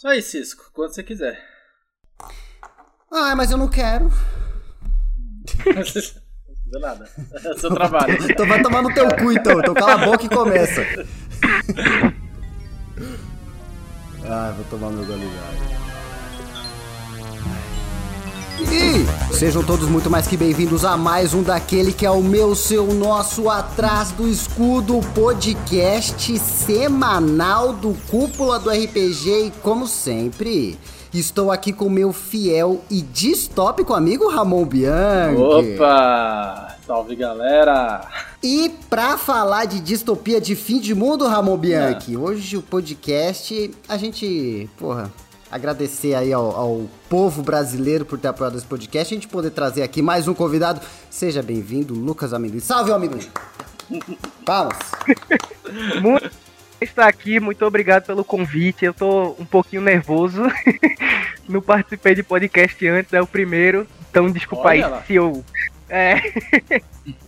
Isso aí, Cisco, quando você quiser. Ah, mas eu não quero. Do nada. É seu trabalho. Então vai tomar no teu cu então. Então cala a boca e começa. Ah, vou tomar meu d'água. E sejam todos muito mais que bem-vindos a mais um daquele que é o meu, seu, nosso Atrás do Escudo podcast semanal do Cúpula do RPG e como sempre, estou aqui com meu fiel e distópico amigo Ramon Bianchi. Opa! Salve galera! E pra falar de distopia de fim de mundo, Ramon Bianchi, hoje o podcast, a gente, porra, agradecer aí ao, ao povo brasileiro por ter apoiado esse podcast, a gente poder trazer aqui mais um convidado. Seja bem-vindo, Lucas Amendoim. Salve, amendoim! Palmas! Muito estar aqui, muito obrigado pelo convite. Eu tô um pouquinho nervoso. Não participei de podcast antes, é o primeiro. Então desculpa Olha aí lá. se eu. É.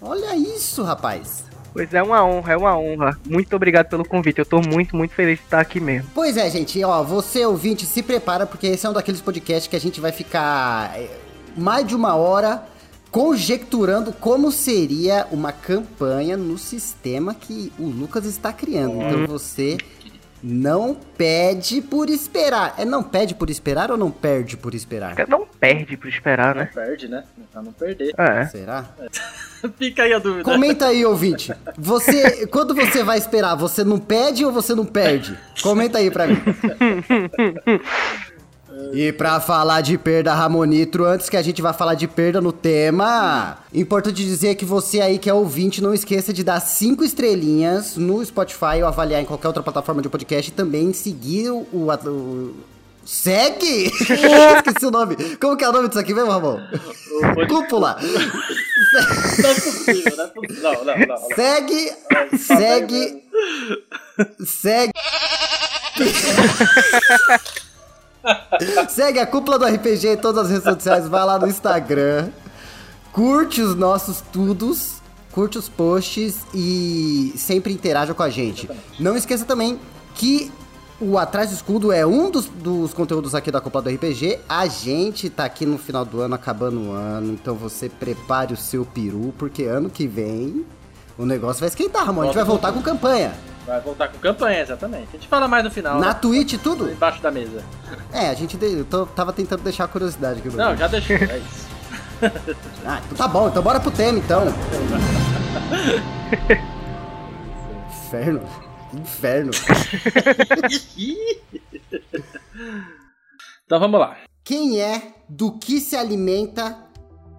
Olha isso, rapaz! Pois é uma honra, é uma honra. Muito obrigado pelo convite. Eu tô muito, muito feliz de estar aqui mesmo. Pois é, gente, ó, você ouvinte, se prepara, porque esse é um daqueles podcasts que a gente vai ficar é, mais de uma hora conjecturando como seria uma campanha no sistema que o Lucas está criando. Então você não pede por esperar. É não pede por esperar ou não perde por esperar? Não perde por esperar, Não né? perde, né? Pra não perder. É. Será? Fica aí a dúvida. Comenta aí, ouvinte. Você, quando você vai esperar, você não pede ou você não perde? Comenta aí pra mim. E pra falar de perda, Ramonitro, antes que a gente vá falar de perda no tema, importante dizer que você aí que é ouvinte, não esqueça de dar cinco estrelinhas no Spotify ou avaliar em qualquer outra plataforma de podcast e também seguir o... o- Segue! Esqueci o nome. Como que é o nome disso aqui mesmo, Ramon? Cúpula. Não é possível, não é possível. Não, não, não. não. Segue, segue, segue. segue a cúpula do RPG em todas as redes sociais, vai lá no Instagram, curte os nossos tudos, curte os posts e sempre interaja com a gente. Não esqueça também que o Atrás do Escudo é um dos, dos conteúdos aqui da Cúpula do RPG. A gente tá aqui no final do ano, acabando o ano, então você prepare o seu peru, porque ano que vem o negócio vai esquentar, Ramon. A gente vai voltar com campanha. Vai voltar com campanha, exatamente. A gente fala mais no final. Na né? Twitch tudo? Embaixo da mesa. É, a gente de- eu tô- tava tentando deixar a curiosidade aqui. Não, já deixou, é isso. Ah, então tá bom, então bora pro tema então. Inferno. Inferno. Então vamos lá. Quem é, do que se alimenta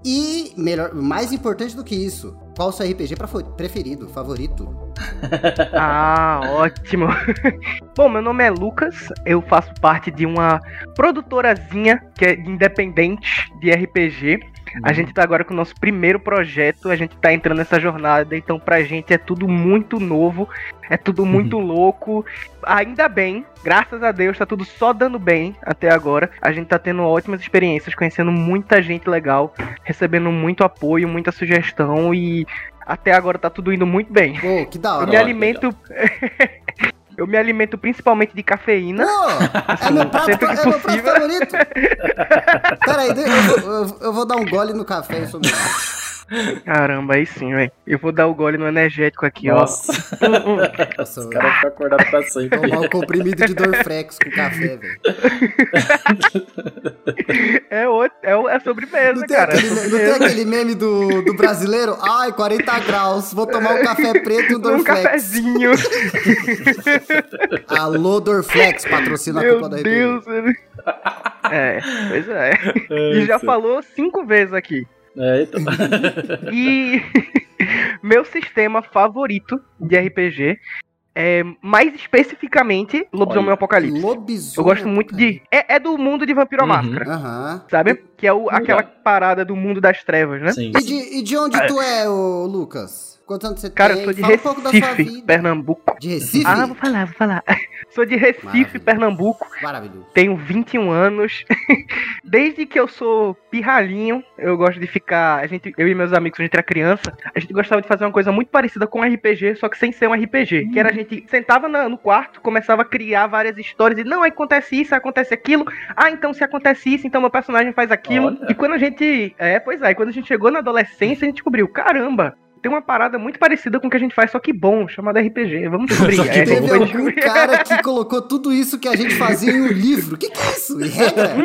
e, melhor, mais importante do que isso, qual o seu RPG preferido, favorito? Ah, ótimo. Bom, meu nome é Lucas, eu faço parte de uma produtorazinha que é independente de RPG. A gente tá agora com o nosso primeiro projeto, a gente tá entrando nessa jornada, então pra gente é tudo muito novo, é tudo muito louco. Ainda bem, graças a Deus, tá tudo só dando bem até agora. A gente tá tendo ótimas experiências, conhecendo muita gente legal, recebendo muito apoio, muita sugestão e até agora tá tudo indo muito bem. Pô, que da Eu hora. me alimento. eu me alimento principalmente de cafeína. Pô, é meu prato, é meu prato favorito. Pera aí, eu, vou- eu- eu vou dar um gole no café e sou meu. Caramba, aí sim, velho. Eu vou dar o gole no energético aqui, Nossa, ó. Nossa, o cara fica acordado pra sempre. Tomar um comprimido de Dorflex com café, velho. É, o- é, o- é sobremesa, Não tem, cara. é aquele, não tem sobremesa. aquele meme do, do brasileiro? Ai, 40 graus, vou tomar um café preto e um Um Dorflex. cafezinho. Alô, Dorflex, patrocina a Meu culpa da Deus. velho. É, pois é. E já falou cinco vezes aqui. É, então. E meu sistema favorito de RPG é mais especificamente Lobisomem Olha, Apocalipse. Lobisomem. Eu gosto muito de. É, é do mundo de Vampiro à Uhum. Máscara, Aham. sabe? Que é o, aquela parada do mundo das trevas, né? Sim. E de, e de onde tu é, ô Lucas? Quantos anos você Cara, tem? eu sou de Fala um pouco da sua Recife, vida. Pernambuco. De Recife? Ah, vou falar, vou falar. Sou de Recife, Maravilha. Pernambuco. Maravilhoso. Tenho 21 anos. Desde que eu sou pirralhinho, eu gosto de ficar. A gente, eu e meus amigos, quando a gente era criança, a gente gostava de fazer uma coisa muito parecida com um RPG, só que sem ser um RPG. Que era a gente sentava na- no quarto, começava a criar várias histórias e não, aí acontece isso, aí acontece aquilo. Ah, então se acontece isso, então meu personagem faz aquilo. Olha. E quando a gente. É, pois é, e quando a gente chegou na adolescência, a gente descobriu, caramba. Tem uma parada muito parecida com o que a gente faz, só que bom, chamada RPG. Vamos descobrir. Só que Aí a gente Teve foi algum descobrir. cara que colocou tudo isso que a gente fazia em um livro. Que que é isso? Regra?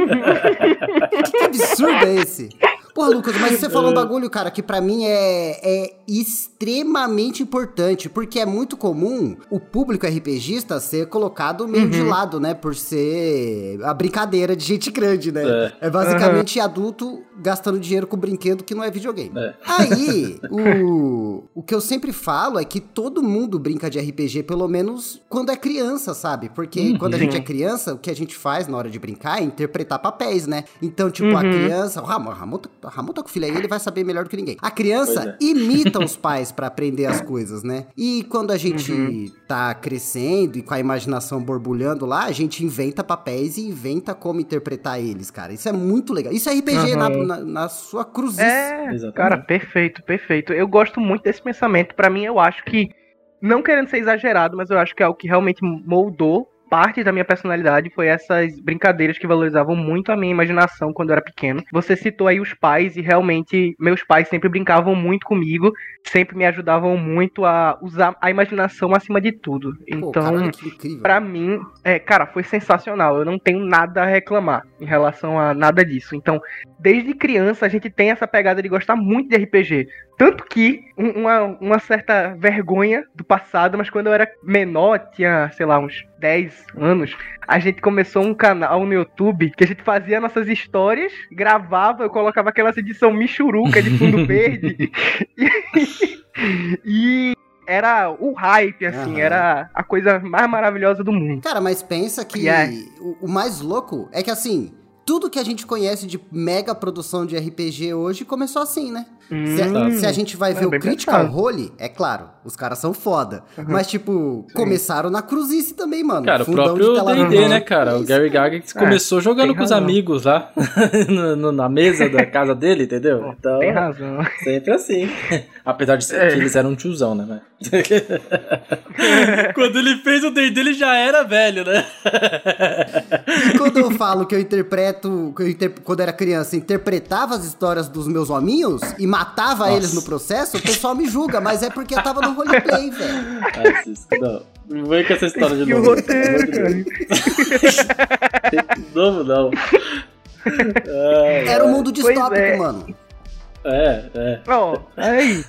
que, que absurdo é esse? Porra, Lucas, mas você falou um bagulho, cara, que pra mim é, é extremamente importante, porque é muito comum o público RPGista ser colocado meio de lado, né? Por ser a brincadeira de gente grande, né? É, basicamente adulto gastando dinheiro com brinquedo que não é videogame. É. Aí, o, o que eu sempre falo é que todo mundo brinca de RPG, pelo menos quando é criança, sabe? Porque quando a gente é criança, o que a gente faz na hora de brincar é interpretar papéis, né? Então, tipo, a criança. O Ramon, Ramon, tá- Ramon tá com o filho aí, ele vai saber melhor do que ninguém. A criança Pois imita os pais pra aprender as coisas, né? E quando a gente tá crescendo e com a imaginação borbulhando lá, a gente inventa papéis e inventa como interpretar eles, cara. Isso é muito legal. Isso é RPG na, Aham. na, na sua cruzice. É, Exatamente. cara, perfeito, perfeito. Eu gosto muito desse pensamento. Pra mim, eu acho que, não querendo ser exagerado, mas eu acho que é o que realmente moldou parte da minha personalidade foi essas brincadeiras que valorizavam muito a minha imaginação quando eu era pequeno. Você citou aí os pais e realmente meus pais sempre brincavam muito comigo, sempre me ajudavam muito a usar a imaginação acima de tudo. Então. Pra mim, é, cara, foi sensacional. Eu não tenho nada a reclamar em relação a nada disso. Então, desde criança a gente tem essa pegada de gostar muito de RPG. Tanto que um- uma, uma certa vergonha do passado, mas quando eu era menor, tinha, sei lá, uns 10 anos, a gente começou um canal no YouTube que a gente fazia nossas histórias, gravava, eu colocava aquela edição michuruca de fundo verde. e, e era o hype, assim, Aham. era a coisa mais maravilhosa do mundo. Cara, mas pensa que é. o, o mais louco é que assim, tudo que a gente conhece de mega produção de RPG hoje começou assim, né? Se, Hum, se a gente vai é ver o Critical pensado. Role, é claro, os caras são foda. Mas, tipo, começaram na cruzice também, mano. Cara, o Fundão próprio de tela D&D, né, cara? É O. Gary Gygax começou jogando com os amigos lá, no- no- na mesa da casa dele, entendeu? Então, Tem razão. sempre assim. Apesar de ser É. que eles eram um tiozão, né? mas- Quando ele fez o D&D, ele já era velho, né? E quando eu falo que eu interpreto, que eu inter- quando era criança, interpretava as histórias dos meus hominhos e matava Nossa. eles no processo, o pessoal me julga, mas é porque eu tava no roleplay, velho. Cisco, não. Não vem com essa história de o novo. roteiro, cara. De novo, não. Ai, Era um mundo Pois distópico, é. mano. É, é. Ó, aí.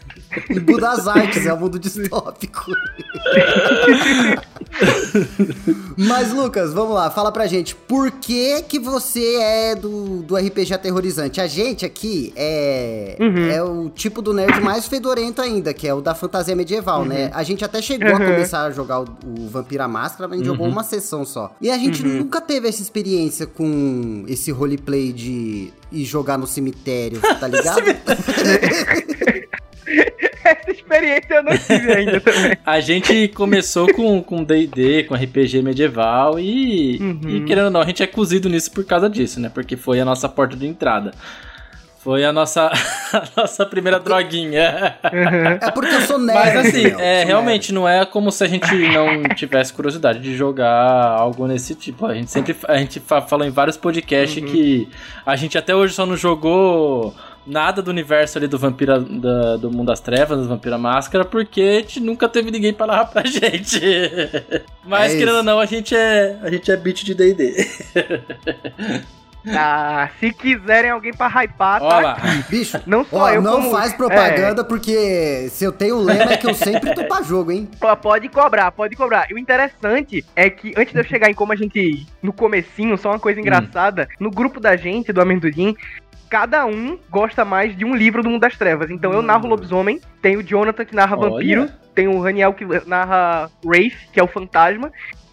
Limbo das Artes é um mundo distópico. Mas, Lucas, vamos lá, fala pra gente. Por que que você é do, do RPG aterrorizante? A gente aqui é, Uhum. é o tipo do nerd mais fedorento ainda, que é o da fantasia medieval, né? A gente até chegou a Uhum. começar a jogar o, o Vampira Máscara, mas a gente jogou uma sessão só. E a gente Uhum. nunca teve essa experiência com esse roleplay de ir jogar no cemitério, tá ligado? Essa experiência eu não tive ainda também. A gente começou com com D&D, com RPG medieval e, Uhum. e querendo ou não, a gente é cozido nisso por causa disso, né? Porque foi a nossa porta de entrada. Foi a nossa, a nossa primeira droguinha. É porque eu sou nerd. Mas assim, é, realmente não é como se a gente não tivesse curiosidade de jogar algo nesse tipo. A gente sempre a gente fa- falou em vários podcasts que a gente até hoje só não jogou nada do universo ali do Vampira da- do Mundo das Trevas, do Vampira Máscara, porque a gente nunca teve ninguém pra narrar pra gente. Mas É querendo ou não, a gente é a gente é beat de D&D. Ah, se quiserem alguém pra hypar, Olha tá lá. aqui. Bicho, Não só ó, eu, não como- faz propaganda, porque se eu tenho um lema é que eu sempre tô pra jogo, hein? Pode cobrar, pode cobrar. E o interessante é que antes de eu chegar em como a gente. No comecinho, só uma coisa engraçada, no grupo da gente, do Amendoim, cada um gosta mais de um livro do Mundo das Trevas. Então eu narro lobisomem, tem o Jonathan que narra Olha. vampiro, tem o Raniel que narra Wraith, que é o fantasma.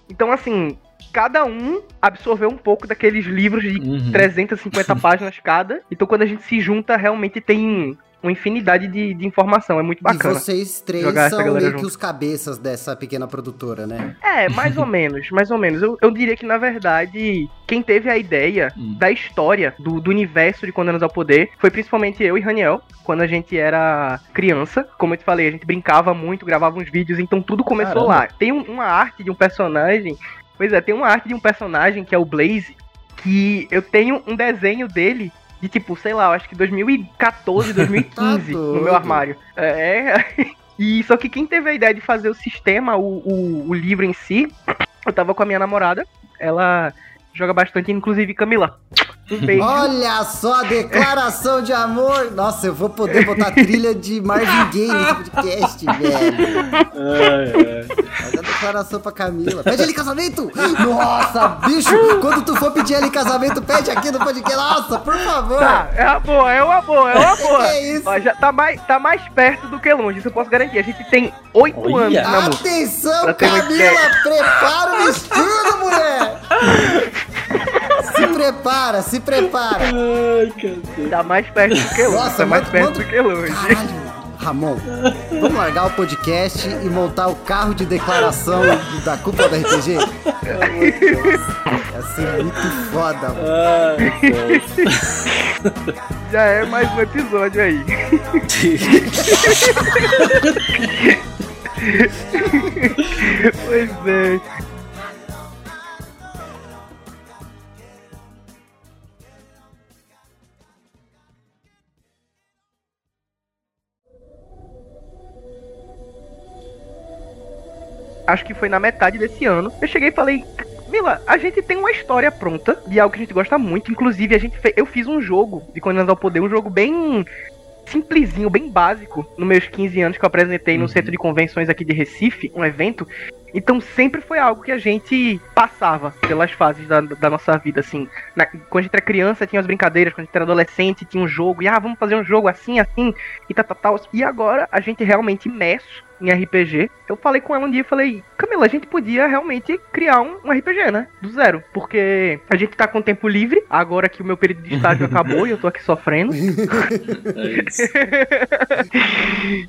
Então, assim, cada um absorveu um pouco daqueles livros de Uhum. 350 páginas cada. Então quando a gente se junta, realmente tem uma infinidade de, de informação. É muito bacana. E vocês três são meio que junto. os cabeças dessa pequena produtora, né? É, mais ou menos, mais ou menos. Eu, eu diria que, na verdade, quem teve a ideia Hum. da história, do, do universo de Condenados ao Poder, foi principalmente eu e Raniel, quando a gente era criança. Como eu te falei, a gente brincava muito, gravava uns vídeos, então tudo começou Caramba. lá. Tem um- uma arte de um personagem, pois é, tem uma arte de um personagem que é o Blaze, que eu tenho um desenho dele de tipo, sei lá, eu acho que 2014, 2015 Tá no meu armário. É. E só que quem teve a ideia de fazer o sistema, o, o, o livro em si, eu tava com a minha namorada, ela joga bastante, inclusive Camila. Olha só, declaração de amor. Nossa, eu vou poder botar trilha de Marvin Gaye nesse podcast, velho. Ai, ai. Faz a declaração pra Camila. Pede ele casamento! Nossa, bicho! Quando tu for pedir ele casamento, pede aqui no podcast. Nossa, por favor! Tá, é uma boa, é uma boa, é uma boa. É isso? Ó, já tá mais, tá mais perto do que longe, isso eu posso garantir. A gente tem oito anos. Atenção, Camila! Prepara o vestido, mulher! Se prepara, se prepara! Ai, cacete. Tá mais perto do que longe, Nossa, tá mais perto manda- do que longe. Caralho, Ramon, vamos largar o podcast e montar o carro de declaração da cúpula da RPG? Ia ser muito foda, mano. Ai, Já é mais um episódio aí. Pois é. Acho que foi na metade desse ano. Eu cheguei e falei, Mila, a gente tem uma história pronta de algo que a gente gosta muito. Inclusive, a gente fe- eu fiz um jogo de Condenados ao Poder, um jogo bem simplesinho, bem básico, nos meus 15 anos que eu apresentei no centro de convenções aqui de Recife, um evento. Então sempre foi algo que a gente passava pelas fases da, da nossa vida, assim. Na- quando a gente era criança, tinha as brincadeiras, quando a gente era adolescente, tinha um jogo, e ah, vamos fazer um jogo assim, assim, e tal, tal, tal. E agora, a gente realmente imerso em RPG. Eu falei com ela um dia e falei, Camila, a gente podia realmente criar um, um RPG, né? Do zero. Porque a gente tá com tempo livre, agora que o meu período de estágio acabou e eu tô aqui sofrendo. É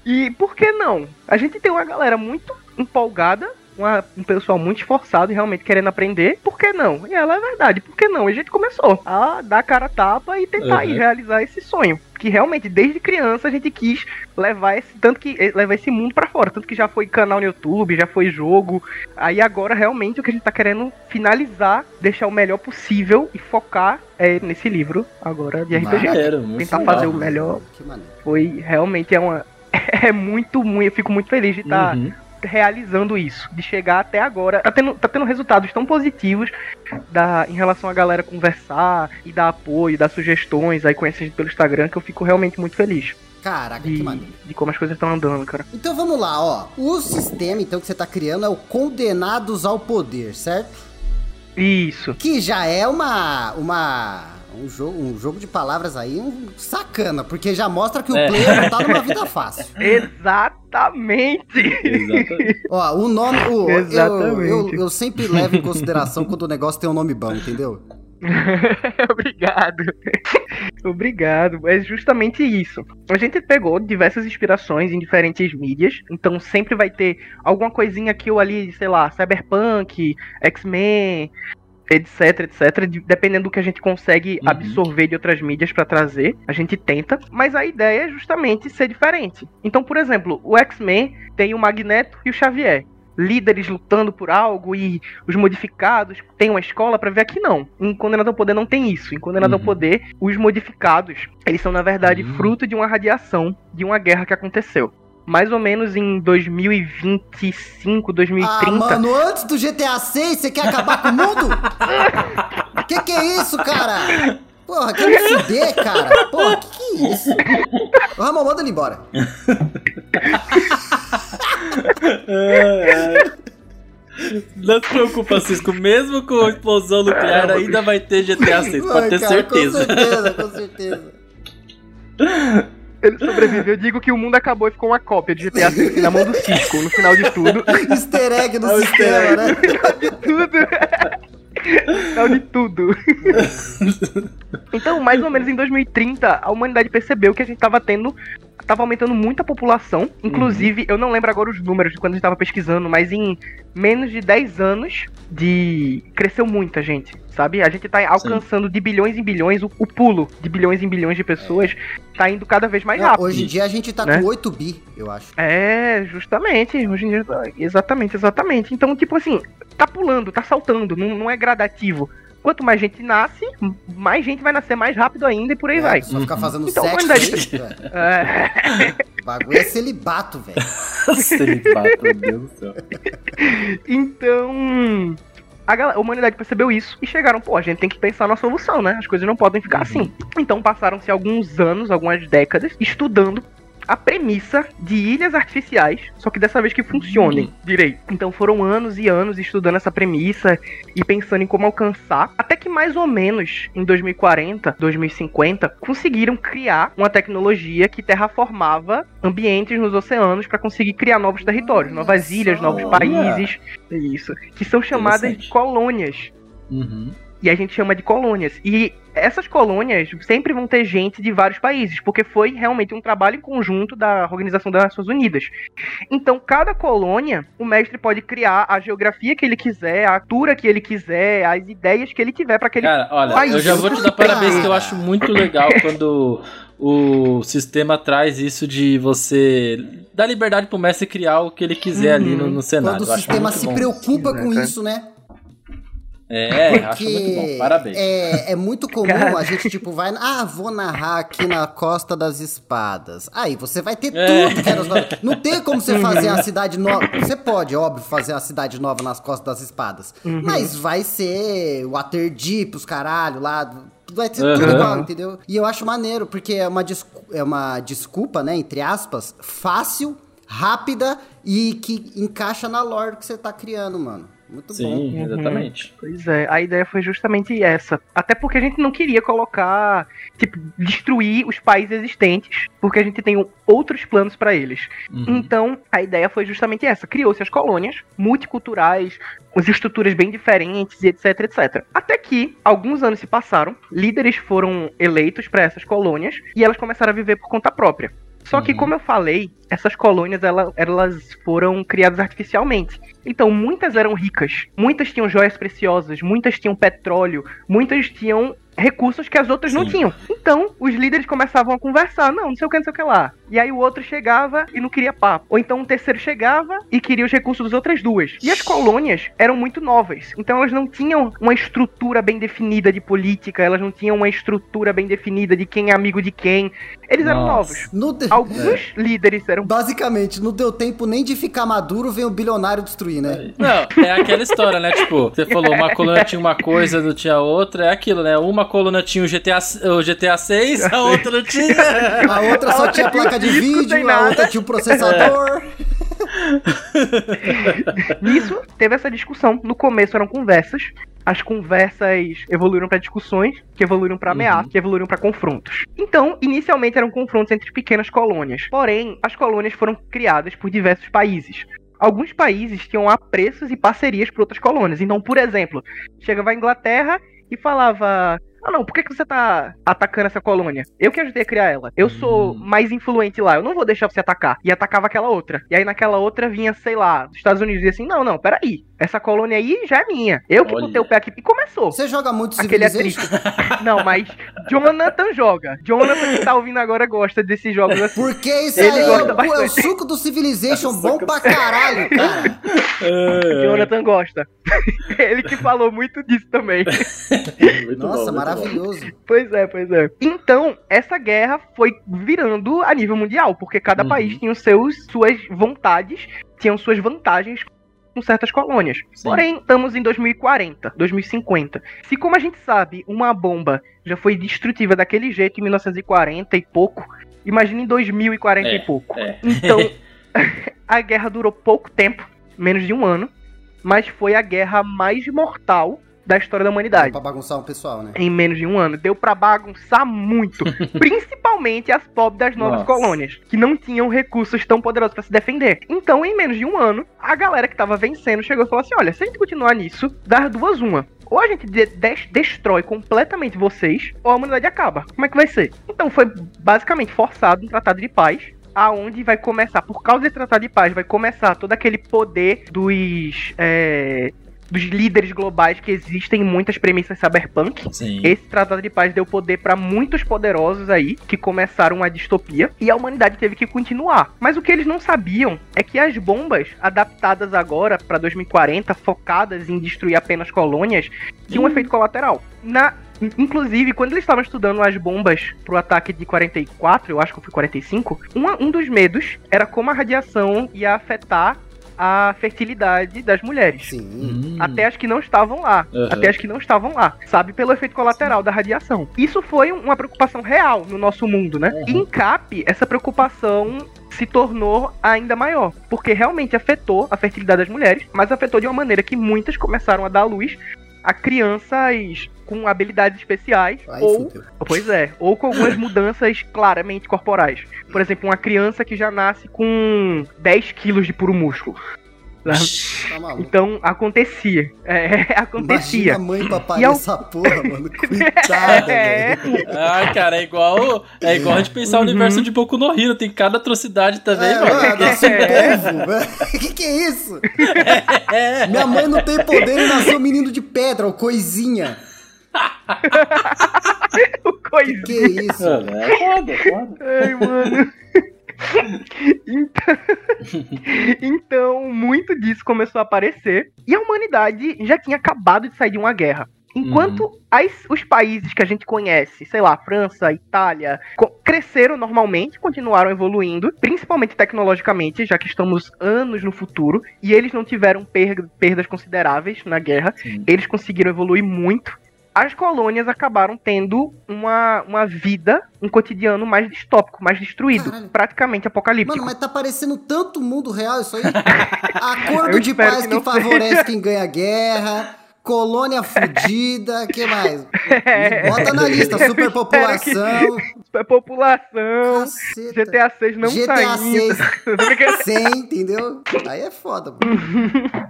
e por que não? A gente tem uma galera muito empolgada, uma- um pessoal muito esforçado e realmente querendo aprender. Por que não? E ela é verdade, por que não? A gente começou a dar cara a tapa e tentar Uhum. e realizar esse sonho. Que realmente, desde criança, a gente quis levar esse. Tanto que eh, levar esse mundo pra fora. Tanto que já foi canal no YouTube, já foi jogo. Aí agora realmente o que a gente tá querendo finalizar, deixar o melhor possível e focar é, nesse livro agora de RPG. Maneiro, muito Tentar legal. fazer o melhor foi realmente é uma é muito muito eu fico muito feliz de estar Uhum. Realizando isso de chegar até agora tá tendo, tá tendo resultados tão positivos da, em relação a galera conversar e dar apoio dar sugestões aí conhecer a gente pelo Instagram que eu fico realmente muito feliz Caraca, que de, maneiro. de como as coisas estão andando cara Então vamos lá, ó. O sistema então que você tá criando é o Condenados ao Poder, certo? isso Que já é uma uma um jogo, um jogo de palavras aí, um sacana, porque já mostra que o É. player não tá numa vida fácil. exatamente Exatamente. Ó, o nome, o, eu, Exatamente. eu, eu sempre levo em consideração quando o negócio tem um nome bom, entendeu? Obrigado. Obrigado. É justamente isso. A gente pegou diversas inspirações em diferentes mídias, então sempre vai ter alguma coisinha aqui ou ali, sei lá, Cyberpunk, X-Men, etc, etc, de- dependendo do que a gente consegue Uhum. absorver de outras mídias pra trazer, a gente tenta, mas a ideia é justamente ser diferente. Então, por exemplo, o X-Men tem o Magneto e o Xavier. Líderes lutando por algo e os modificados têm uma escola pra ver aqui não. Em Condenado ao Poder não tem isso. Em Condenado ao Uhum. Poder, os modificados, eles são na verdade Uhum. fruto de uma radiação de uma guerra que aconteceu. Mais ou menos em 2025, 2030. Ah, mano, antes do GTA 6, você quer acabar com o mundo? que que é isso, cara? Porra, quer me fuder, cara? Porra, que que é isso? Ô, Ramon, manda ele embora. Não se preocupa, Cisco. Mesmo com a explosão nuclear, ainda vai ter GTA 6, pode ter cara, certeza. Com certeza, com certeza. Ele sobreviveu. Eu digo que o mundo acabou e ficou uma cópia de GTA V na mão do Cisco, no final de tudo. Easter egg no É sistema, easter né? tudo. Final de tudo. Então, mais ou menos em 2030, a humanidade percebeu que a gente tava tendo. Tava aumentando muito a população. Inclusive, eu não lembro agora os números de quando a gente tava pesquisando, mas em menos de 10 anos de. Cresceu muita gente, sabe? A gente tá alcançando de bilhões em bilhões o, o pulo de bilhões em bilhões de pessoas. Tá indo cada vez mais Não, rápido. hoje em dia a gente tá né? com 8 bi, eu acho. É, justamente. Hoje em dia. Exatamente, exatamente. Então, tipo assim, tá pulando, tá saltando, não, não é gradativo. Quanto mais gente nasce, mais gente vai nascer mais rápido ainda e por aí É, vai. Só ficar fazendo Então, sexo. velho. É, O bagulho é celibato, velho. Celibato, meu Deus do céu. então. A, gal- a humanidade percebeu isso e chegaram, pô, a gente tem que pensar na solução, né? As coisas não podem ficar assim. Então passaram-se alguns anos, algumas décadas, estudando a premissa de ilhas artificiais, só que dessa vez que funcionem direito. Então foram anos e anos estudando essa premissa e pensando em como alcançar, até que mais ou menos em 2040, 2050, conseguiram criar uma tecnologia que terraformava ambientes nos oceanos para conseguir criar novos territórios, Olha novas ilhas, só. novos países, isso, que são chamadas de colônias. Uhum. E a gente chama de colônias. E essas colônias sempre vão ter gente de vários países, porque foi realmente um trabalho em conjunto da Organização das Nações Unidas. Então, cada colônia, o mestre pode criar a geografia que ele quiser, a altura que ele quiser, as ideias que ele tiver para aquele. Cara, olha, país. eu já vou te dar parabéns que eu acho muito legal quando o sistema traz isso de você dar liberdade pro mestre criar o que ele quiser ali no, no cenário. Quando o sistema se bom. preocupa Sim, com né, isso, né? É, acho muito bom. Parabéns. É, é muito comum Cara. a gente, tipo, vai. Ah, vou narrar aqui na Costa das Espadas. Aí você vai ter É. tudo que era nomes. Não tem como você fazer uma cidade nova. Você pode, óbvio, fazer uma cidade nova nas Costas das Espadas. Uhum. Mas vai ser Waterdeep, os caralho lá. Vai ser tudo Uhum. igual, entendeu? E eu acho maneiro, porque é uma, é uma desculpa, né, entre aspas, fácil, rápida e que encaixa na lore que você tá criando, mano. Muito bom. Sim, exatamente. Pois é, a ideia foi justamente essa. Até porque a gente não queria colocar, tipo, destruir os países existentes, porque a gente tem outros planos para eles. Uhum. Então, a ideia foi justamente essa. Criou-se as colônias multiculturais, com estruturas bem diferentes e etc, etc. Até que, alguns anos se passaram, líderes foram eleitos para essas colônias e elas começaram a viver por conta própria. Só que, Uhum. como eu falei, essas colônias ela- elas foram criadas artificialmente. Então, muitas eram ricas, muitas tinham joias preciosas, muitas tinham petróleo, muitas tinham recursos que as outras não Sim. tinham. Então, os líderes começavam a conversar, não, não sei o que, não sei o que lá. E aí o outro chegava e não queria papo. Ou então um terceiro chegava e queria os recursos das outras duas. E as colônias eram muito novas. Então elas não tinham uma estrutura bem definida de política, elas não tinham uma estrutura bem definida de quem é amigo de quem. Eles eram Nossa. novos. No de- Alguns líderes eram Basicamente, não deu tempo nem de ficar maduro, vem o bilionário destruir, né? Não, é aquela história, né? Tipo, você falou, uma coluna tinha uma coisa, não tinha outra, é aquilo, né? Uma coluna tinha o GTA, o GTA 6, a outra não tinha. A outra só tinha placa de disco, sem vídeo, a nada. outra tinha o processador. Nisso, teve essa discussão. No começo eram conversas. As conversas evoluíram para discussões, que evoluíram para ameaças, que evoluíram para confrontos. Então, inicialmente eram confrontos entre pequenas colônias. Porém, as colônias foram criadas por diversos países. Alguns países tinham apreços e parcerias por outras colônias. Então, por exemplo, chegava a Inglaterra e falava: Ah, não, por que, que você tá atacando essa colônia? Eu que ajudei a criar ela. Eu sou Hum. mais influente lá, eu não vou deixar você atacar. E atacava aquela outra. E aí naquela outra vinha, sei lá, dos Estados Unidos e assim: Não, não, peraí. Essa colônia aí já é minha. Eu que Olha. botei o pé aqui. E começou. Você joga muito Aquele é Civilization? triste. Não, mas Jonathan joga. Jonathan que tá ouvindo agora gosta desses jogos assim. Porque isso Ele aí é gosta o, pô, é o suco do Civilization bom pra caralho, cara. Jonathan gosta. Ele que falou muito disso também. Muito Nossa, bom, muito maravilhoso. Pois é, pois é. Então, essa guerra foi virando a nível mundial, porque cada Uhum. país tinha seus, suas vontades, tinham suas vantagens com certas colônias. Sim. Porém, estamos em 2040, 2050. Se, como a gente sabe, uma bomba já foi destrutiva daquele jeito em 1940 e pouco, imagine em 2040 É, e pouco. é. Então, a guerra durou pouco tempo, menos de um ano, mas foi a guerra mais mortal da história da humanidade Pra bagunçar o pessoal, né? em menos de um ano. Deu pra bagunçar muito. principalmente as pobres das novas Nossa. colônias, que não tinham recursos tão poderosos pra se defender. Então, em menos de um ano, a galera que tava vencendo chegou e falou assim: olha, se a gente continuar nisso, das duas, uma. ou a gente de- des- destrói completamente vocês, ou a humanidade acaba. Como é que vai ser? Então foi basicamente forçado um tratado de paz, aonde vai começar, por causa desse tratado de paz, vai começar todo aquele poder dos. é, dos líderes globais que existem em muitas premissas cyberpunk. Sim. Esse tratado de paz deu poder pra muitos poderosos aí que começaram a distopia e a humanidade teve que continuar. Mas o que eles não sabiam é que as bombas adaptadas agora pra 2040, focadas em destruir apenas colônias, tinham um efeito colateral. Na Inclusive, quando eles estavam estudando as bombas pro ataque de 44, eu acho que foi 45, uma- um dos medos era como a radiação ia afetar a fertilidade das mulheres. Sim. Hum. Até as que não estavam lá. Uhum. Até as que não estavam lá. Sabe? Pelo efeito colateral da radiação. Isso foi um- uma preocupação real no nosso mundo, né? E em CAP, essa preocupação se tornou ainda maior. Porque realmente afetou a fertilidade das mulheres, mas afetou de uma maneira que muitas começaram a dar luz a crianças com habilidades especiais Aí ou fudeu. Pois é, ou com algumas mudanças claramente corporais. Por exemplo, uma criança que já nasce com 10 quilos de puro músculo. sabe? Tá maluco. Então, acontecia. É, acontecia. Imagina a mãe E ao- essa porra, mano. Coitada, É. velho. Ah, cara, é igual, é igual a gente pensar o universo de Boku no Hero, tem cada atrocidade também, É, mano. mano, nasceu É. povo, velho. Que que é isso? Minha mãe não tem poder e nasceu um menino de pedra, o coisinha. O coisinha. Que é isso? Mano, é foda, é foda. Ai, mano. Então, então, muito disso começou a aparecer. E a humanidade já tinha acabado de sair de uma guerra. Enquanto as- os países que a gente conhece, sei lá, França, Itália, co- cresceram normalmente, continuaram evoluindo, principalmente tecnologicamente, já que estamos anos no futuro, e eles não tiveram per- perdas consideráveis na guerra, Sim. eles conseguiram evoluir muito. As colônias acabaram tendo uma, uma vida, um cotidiano mais distópico, mais destruído, Caralho. praticamente apocalíptico. Mano, mas tá parecendo tanto mundo real isso aí. Acordo de paz que que, favorece quem ganha guerra. Colônia fudida, que mais? É. Bota na lista, superpopulação. População, Caceta. GTA 6 não GTA saindo. 6 100, entendeu? Aí é foda, mano.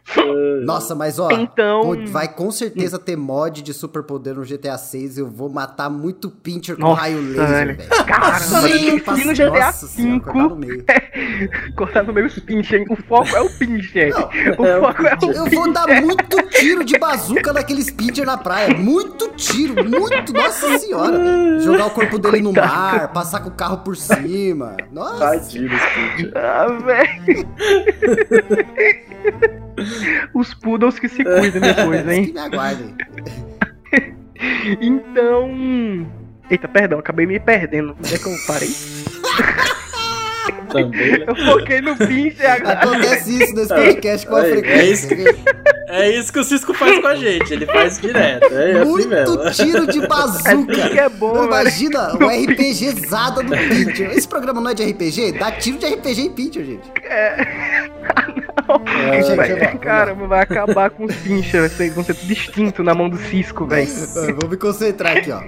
Nossa, mas ó, Então- vai com certeza ter mod de superpoder no GTA 6. Eu vou matar muito pincher com Nossa, raio laser, velho. Caramba, Sim, se no GTA nossa senhora, cortar no meio. Cortar no meio os pincher. O foco é o pincher. O É o foco é o Eu vou dar muito tiro de bazuca naqueles pincher na praia. Muito tiro, muito. Nossa senhora, velho. Jogar o corpo dele no mar, passar com o carro por cima. Nossa. Tadinho pincher. Ah, velho. Os poodles que se cuidam depois, Que hein? me aguardem. Então. Eita, perdão, acabei me perdendo. Onde é que eu parei? Também, né? Eu foquei no pincher agora. Acontece isso nesse podcast com a É, é frequência. viu? É isso que o Cisco faz com a gente, ele faz direto, é assim mesmo. Muito tiro de Assim bazuca. que é bom, Não, velho. imagina o RPGzada do Pinter. Esse programa não é de RPG? Dá tiro de RPG em Pinter, gente. É, gente, Vai- lá, vamos Caramba, vai acabar com os pincher. Vai ser, vão ser tudo extinto na mão do Cisco, velho. Vou me concentrar aqui, ó.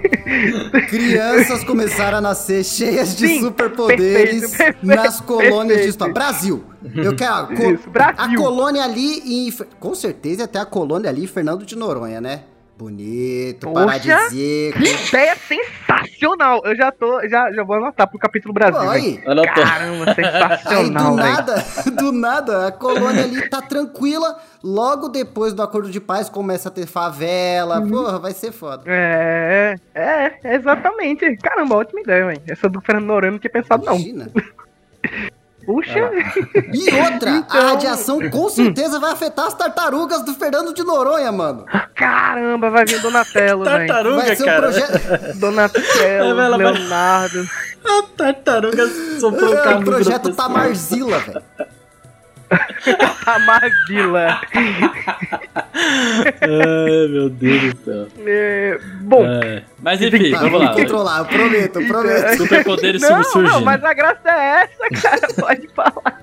Crianças começaram a nascer cheias de Sim, superpoderes perfeito, nas colônias de história. Brasil. Eu quero. ó, co- Isso, Brasil. A colônia ali em. Com certeza até a colônia ali em Fernando de Noronha, né? Bonito, Poxa. paradisíaco. Ideia sensacional. Eu já tô, já, já vou anotar pro capítulo Brasil. Pô, velho. aí. Anotou. Caramba, Aí do sensacional, velho. nada, do nada, a colônia ali tá tranquila. Logo depois do acordo de paz começa a ter favela. Uhum. Porra, vai ser foda. É, é, exatamente. Caramba, ótima ideia, velho. Essa do Fernando Noronha não tinha pensado, não. Puxa, E outra, a Então- radiação com certeza vai afetar as tartarugas do Fernando de Noronha, mano. caramba, vai vir Donatello, velho. Tartaruga, Vai ser um cara. projeto. Donatello, É, Leonardo. A tartaruga soprou o É o projeto Tamarzila, velho. Tamardila. Ai, meu Deus do céu. É, bom, É, Mas enfim, Tá, vamos lá. controlar, eu prometo, eu prometo. Superpoderes não, surgindo. não, mas a graça é essa, cara. Pode falar.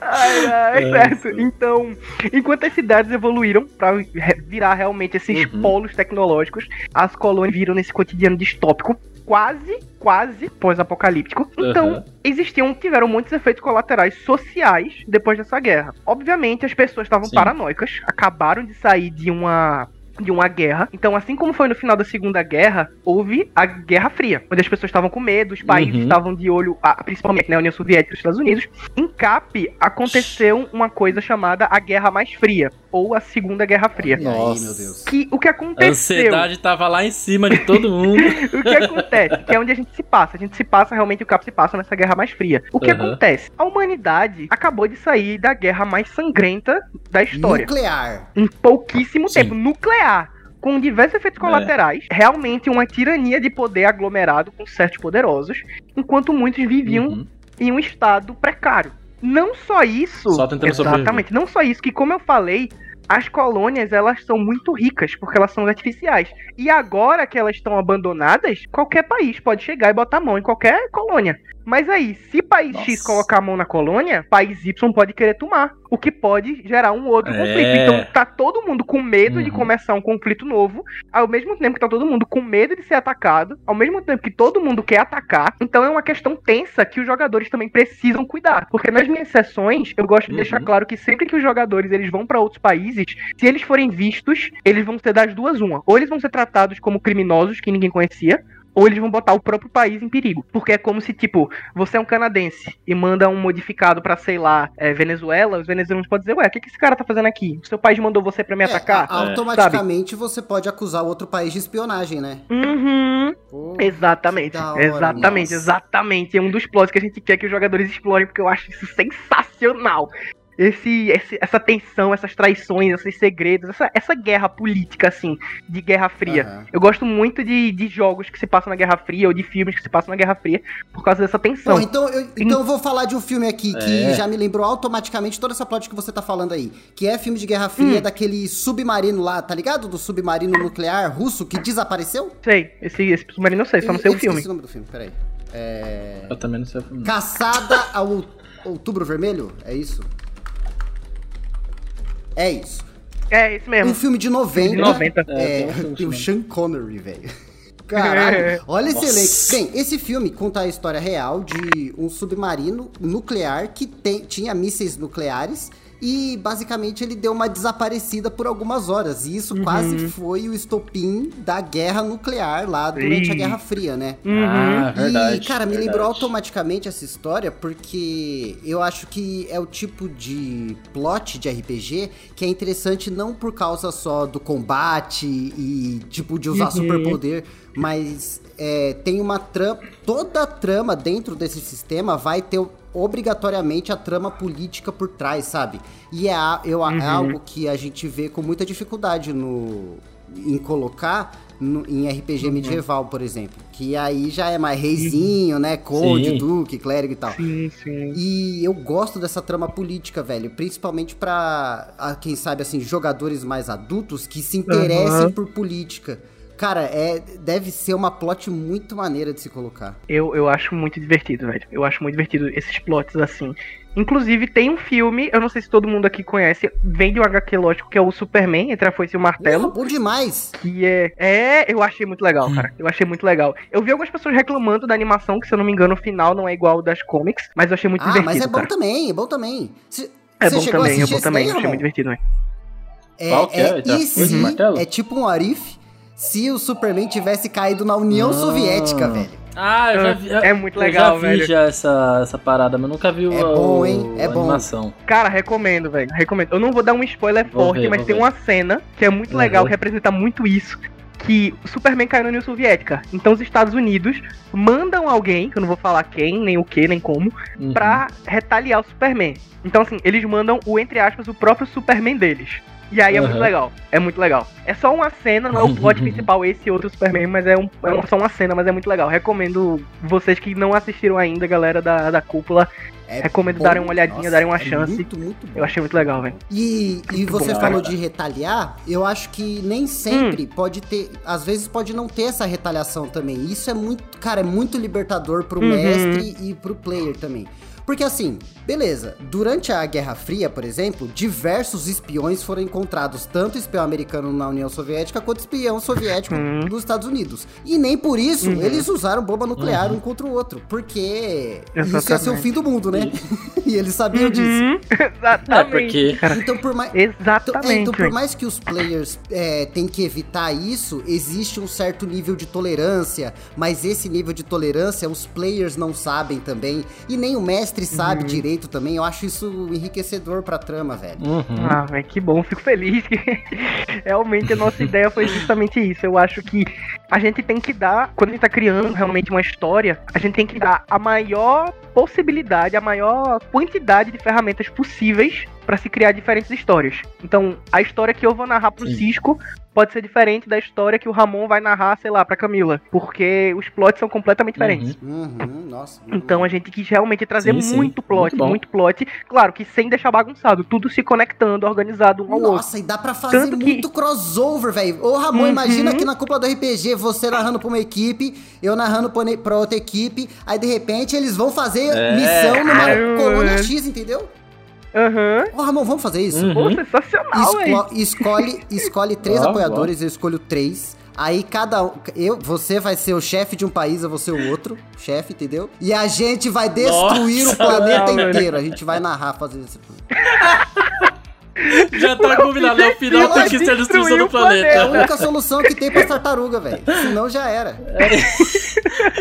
Ai, ai, É. certo. Então, enquanto as cidades evoluíram pra re- virar realmente esses Uhum. polos tecnológicos, as colônias viram nesse cotidiano distópico. Quase, quase pós-apocalíptico. Então, Aham. existiam, tiveram muitos efeitos colaterais sociais depois dessa guerra. Obviamente, as pessoas estavam paranoicas, acabaram de sair de uma de uma guerra. Então, assim como foi no final da Segunda Guerra, houve a Guerra Fria, onde as pessoas estavam com medo, os países Uhum. estavam de olho, ah, principalmente na União Soviética e os Estados Unidos. Em CAP, aconteceu uma coisa chamada a Guerra Mais Fria, ou a Segunda Guerra Fria. Aí, Nossa. meu Deus. Que o que A aconteceu? ansiedade tava lá em cima de todo mundo. o que acontece? Que é onde a gente se passa. A gente se passa, realmente, o Cap se passa nessa guerra mais fria. O que Uhum. acontece? A humanidade acabou de sair da guerra mais sangrenta da história. Nuclear. Em pouquíssimo Sim. tempo. Nuclear. Com diversos efeitos É. colaterais. Realmente uma tirania de poder aglomerado com certos poderosos. Enquanto muitos viviam Uhum. em um estado precário. Não só isso. Só tentando Exatamente. Não só isso, que como eu falei, as colônias elas são muito ricas, porque elas são artificiais. E agora que elas estão abandonadas, qualquer país pode chegar e botar a mão em qualquer colônia. Mas aí, se país X Nossa. colocar a mão na colônia, país Y pode querer tomar. O que pode gerar um outro É. conflito. Então tá todo mundo com medo de Uhum. começar um conflito novo, ao mesmo tempo que tá todo mundo com medo de ser atacado, ao mesmo tempo que todo mundo quer atacar. Então é uma questão tensa que os jogadores também precisam cuidar. Porque nas minhas sessões, eu gosto de Uhum. deixar claro que sempre que os jogadores eles vão pra outros países, se eles forem vistos, eles vão ser das duas uma. Ou eles vão ser tratados como criminosos que ninguém conhecia, ou eles vão botar o próprio país em perigo. Porque é como se, tipo, você é um canadense e manda um modificado pra, sei lá, é, Venezuela, os venezuelanos podem dizer, ué, o que, que esse cara tá fazendo aqui? O seu país mandou você pra me É, atacar? automaticamente você pode acusar o outro país de espionagem, né? Uhum. Pô, Exatamente, hora, exatamente, nossa. exatamente. É um dos plots que a gente quer que os jogadores explorem, porque eu acho isso sensacional. Esse, esse- essa tensão, essas traições, esses segredos, essa, essa guerra política, assim, de Guerra Fria. Aham. Eu gosto muito de, de jogos que se passam na Guerra Fria ou de filmes que se passam na Guerra Fria por causa dessa tensão. Bom, então eu, então eu vou falar de um filme aqui que É. já me lembrou automaticamente toda essa plot que você tá falando aí. Que é filme de Guerra Fria, Hum. daquele submarino lá, tá ligado? Do submarino nuclear russo que desapareceu? Sei, esse, esse submarino eu sei, só não sei Eu o filme. o nome do filme, peraí. É... Eu também não sei o filme. Caçada ao Outubro Vermelho? É isso? É isso. É, esse mesmo. Um filme de 90. De 90. É, É, tem o. Sean Connery, velho. Caralho, olha esse elenco. Bem, esse filme conta a história real de um submarino nuclear que tem- tinha mísseis nucleares e basicamente ele deu uma desaparecida por algumas horas. E isso quase foi o estopim da guerra nuclear lá durante a. Guerra Fria, né? Uhum. Ah, verdade. E, cara, me verdade. lembrou automaticamente essa história porque eu acho que é o tipo de plot de RPG que é interessante não por causa só do combate e, tipo, de usar Uhum. superpoder, mas é, tem uma trama. Toda a trama dentro desse sistema vai ter obrigatoriamente a trama política por trás, sabe? E é, eu, é Uhum. algo que a gente vê com muita dificuldade no, em colocar no- em RPG medieval, por exemplo. Que aí já é mais reizinho, né? Conde, Sim. duque, clérigo e tal. Sim, sim. E eu gosto dessa trama política, velho. Principalmente pra, quem sabe, assim, jogadores mais adultos que se interessem Aham. por política. Cara, é, deve ser uma plot muito maneira de se colocar. Eu, eu acho muito divertido, velho. Eu acho muito divertido esses plots assim. Inclusive, tem um filme, eu não sei se todo mundo aqui conhece, vem de um HQ lógico, que é o Superman, entre a foice e o martelo. bom demais! Que é. É, eu achei muito legal, cara. Eu achei muito legal. Eu vi algumas pessoas reclamando da animação, que se eu não me engano, o final não é igual ao das comics, mas eu achei muito ah, divertido. mas é bom cara. também, é bom também. Cê- É bom também, é bom também. daí, Eu achei muito divertido, né? É, Qual que é? é, se- martelo? é tipo um Arif se o Superman tivesse caído na União Ah. Soviética, velho. Ah, eu já vi. É muito eu legal, já vi velho. já essa, essa parada, mas nunca vi o, É bom, hein? o- É a bom. animação. Cara, recomendo, velho. Recomendo. Eu não vou dar um spoiler Vou forte, ver, mas tem ver. uma cena que é muito Uhum. legal, que representa muito isso. Que o Superman caiu na União Soviética. Então os Estados Unidos mandam alguém, que eu não vou falar quem, nem o que, nem como, Uhum. pra retaliar o Superman. Então, assim, eles mandam o, entre aspas, o próprio Superman deles. E aí é muito legal. É muito legal. É só uma cena, não é o plot principal, esse e outro Superman, mas é, um, é uma- só uma cena, mas é muito legal. Recomendo vocês que não assistiram ainda, galera da, da cúpula, É Recomendo bom. darem uma olhadinha, Nossa, darem uma é chance. Muito, muito bom. eu achei muito legal, velho. E, e você bom, falou cara. de retaliar, eu acho que nem Hum. sempre pode ter, às vezes pode não ter essa retaliação também. Isso é muito, cara, é muito libertador pro Uhum. mestre e pro player também. Porque assim, beleza, durante a Guerra Fria, por exemplo, diversos espiões foram encontrados, tanto espião americano na União Soviética quanto espião soviético nos Estados Unidos. E nem por isso eles usaram bomba nuclear um contra o outro, porque isso ia ser o Exatamente. fim do mundo, né? e eles sabiam disso. Uhum, É, Exatamente. porque. Então, por mais. Então, é, Exatamente. então, por mais que os players é, tenham que evitar isso, existe um certo nível de tolerância, mas esse nível de tolerância os players não sabem também, e nem o mestre sabe Uhum. direito também. Eu acho isso enriquecedor pra trama, velho. Uhum. Ah, velho, que bom, fico feliz que realmente a nossa ideia foi justamente isso. Eu acho que a gente tem que dar, quando a gente tá criando realmente uma história, a gente tem que dar a maior possibilidade, a maior quantidade de ferramentas possíveis pra se criar diferentes histórias. Então, a história que eu vou narrar pro Sim. Cisco pode ser diferente da história que o Ramon vai narrar, sei lá, pra Camila, porque os plots são completamente diferentes. Uhum, nossa. Então a gente quis realmente trazer Sim, sim. muito plot, Muito muito plot. Claro que sem deixar bagunçado, tudo se conectando, organizado um ao outro. Nossa, e dá pra fazer Tanto que- muito crossover, velho. Ô, Ramon, Uhum. imagina aqui na cúpula do RPG, você narrando pra uma equipe, eu narrando pra outra equipe, aí de repente eles vão fazer É. missão numa Ai, colônia mano. X, entendeu? Aham. Ô, Ramon, vamos fazer isso? Uhum. Pô, sensacional. Esco- escolhe, escolhe três Ó, apoiadores, eu escolho três. Aí cada um. Eu, você vai ser o chefe de um país, eu vou ser o outro chefe, entendeu? E a gente vai destruir Nossa, o planeta não, inteiro. A gente vai narrar fazendo isso. Já tá combinado, é o final tem que ser a destruição do o É a planeta. única solução que tem pra tartaruga, velho. Senão já era.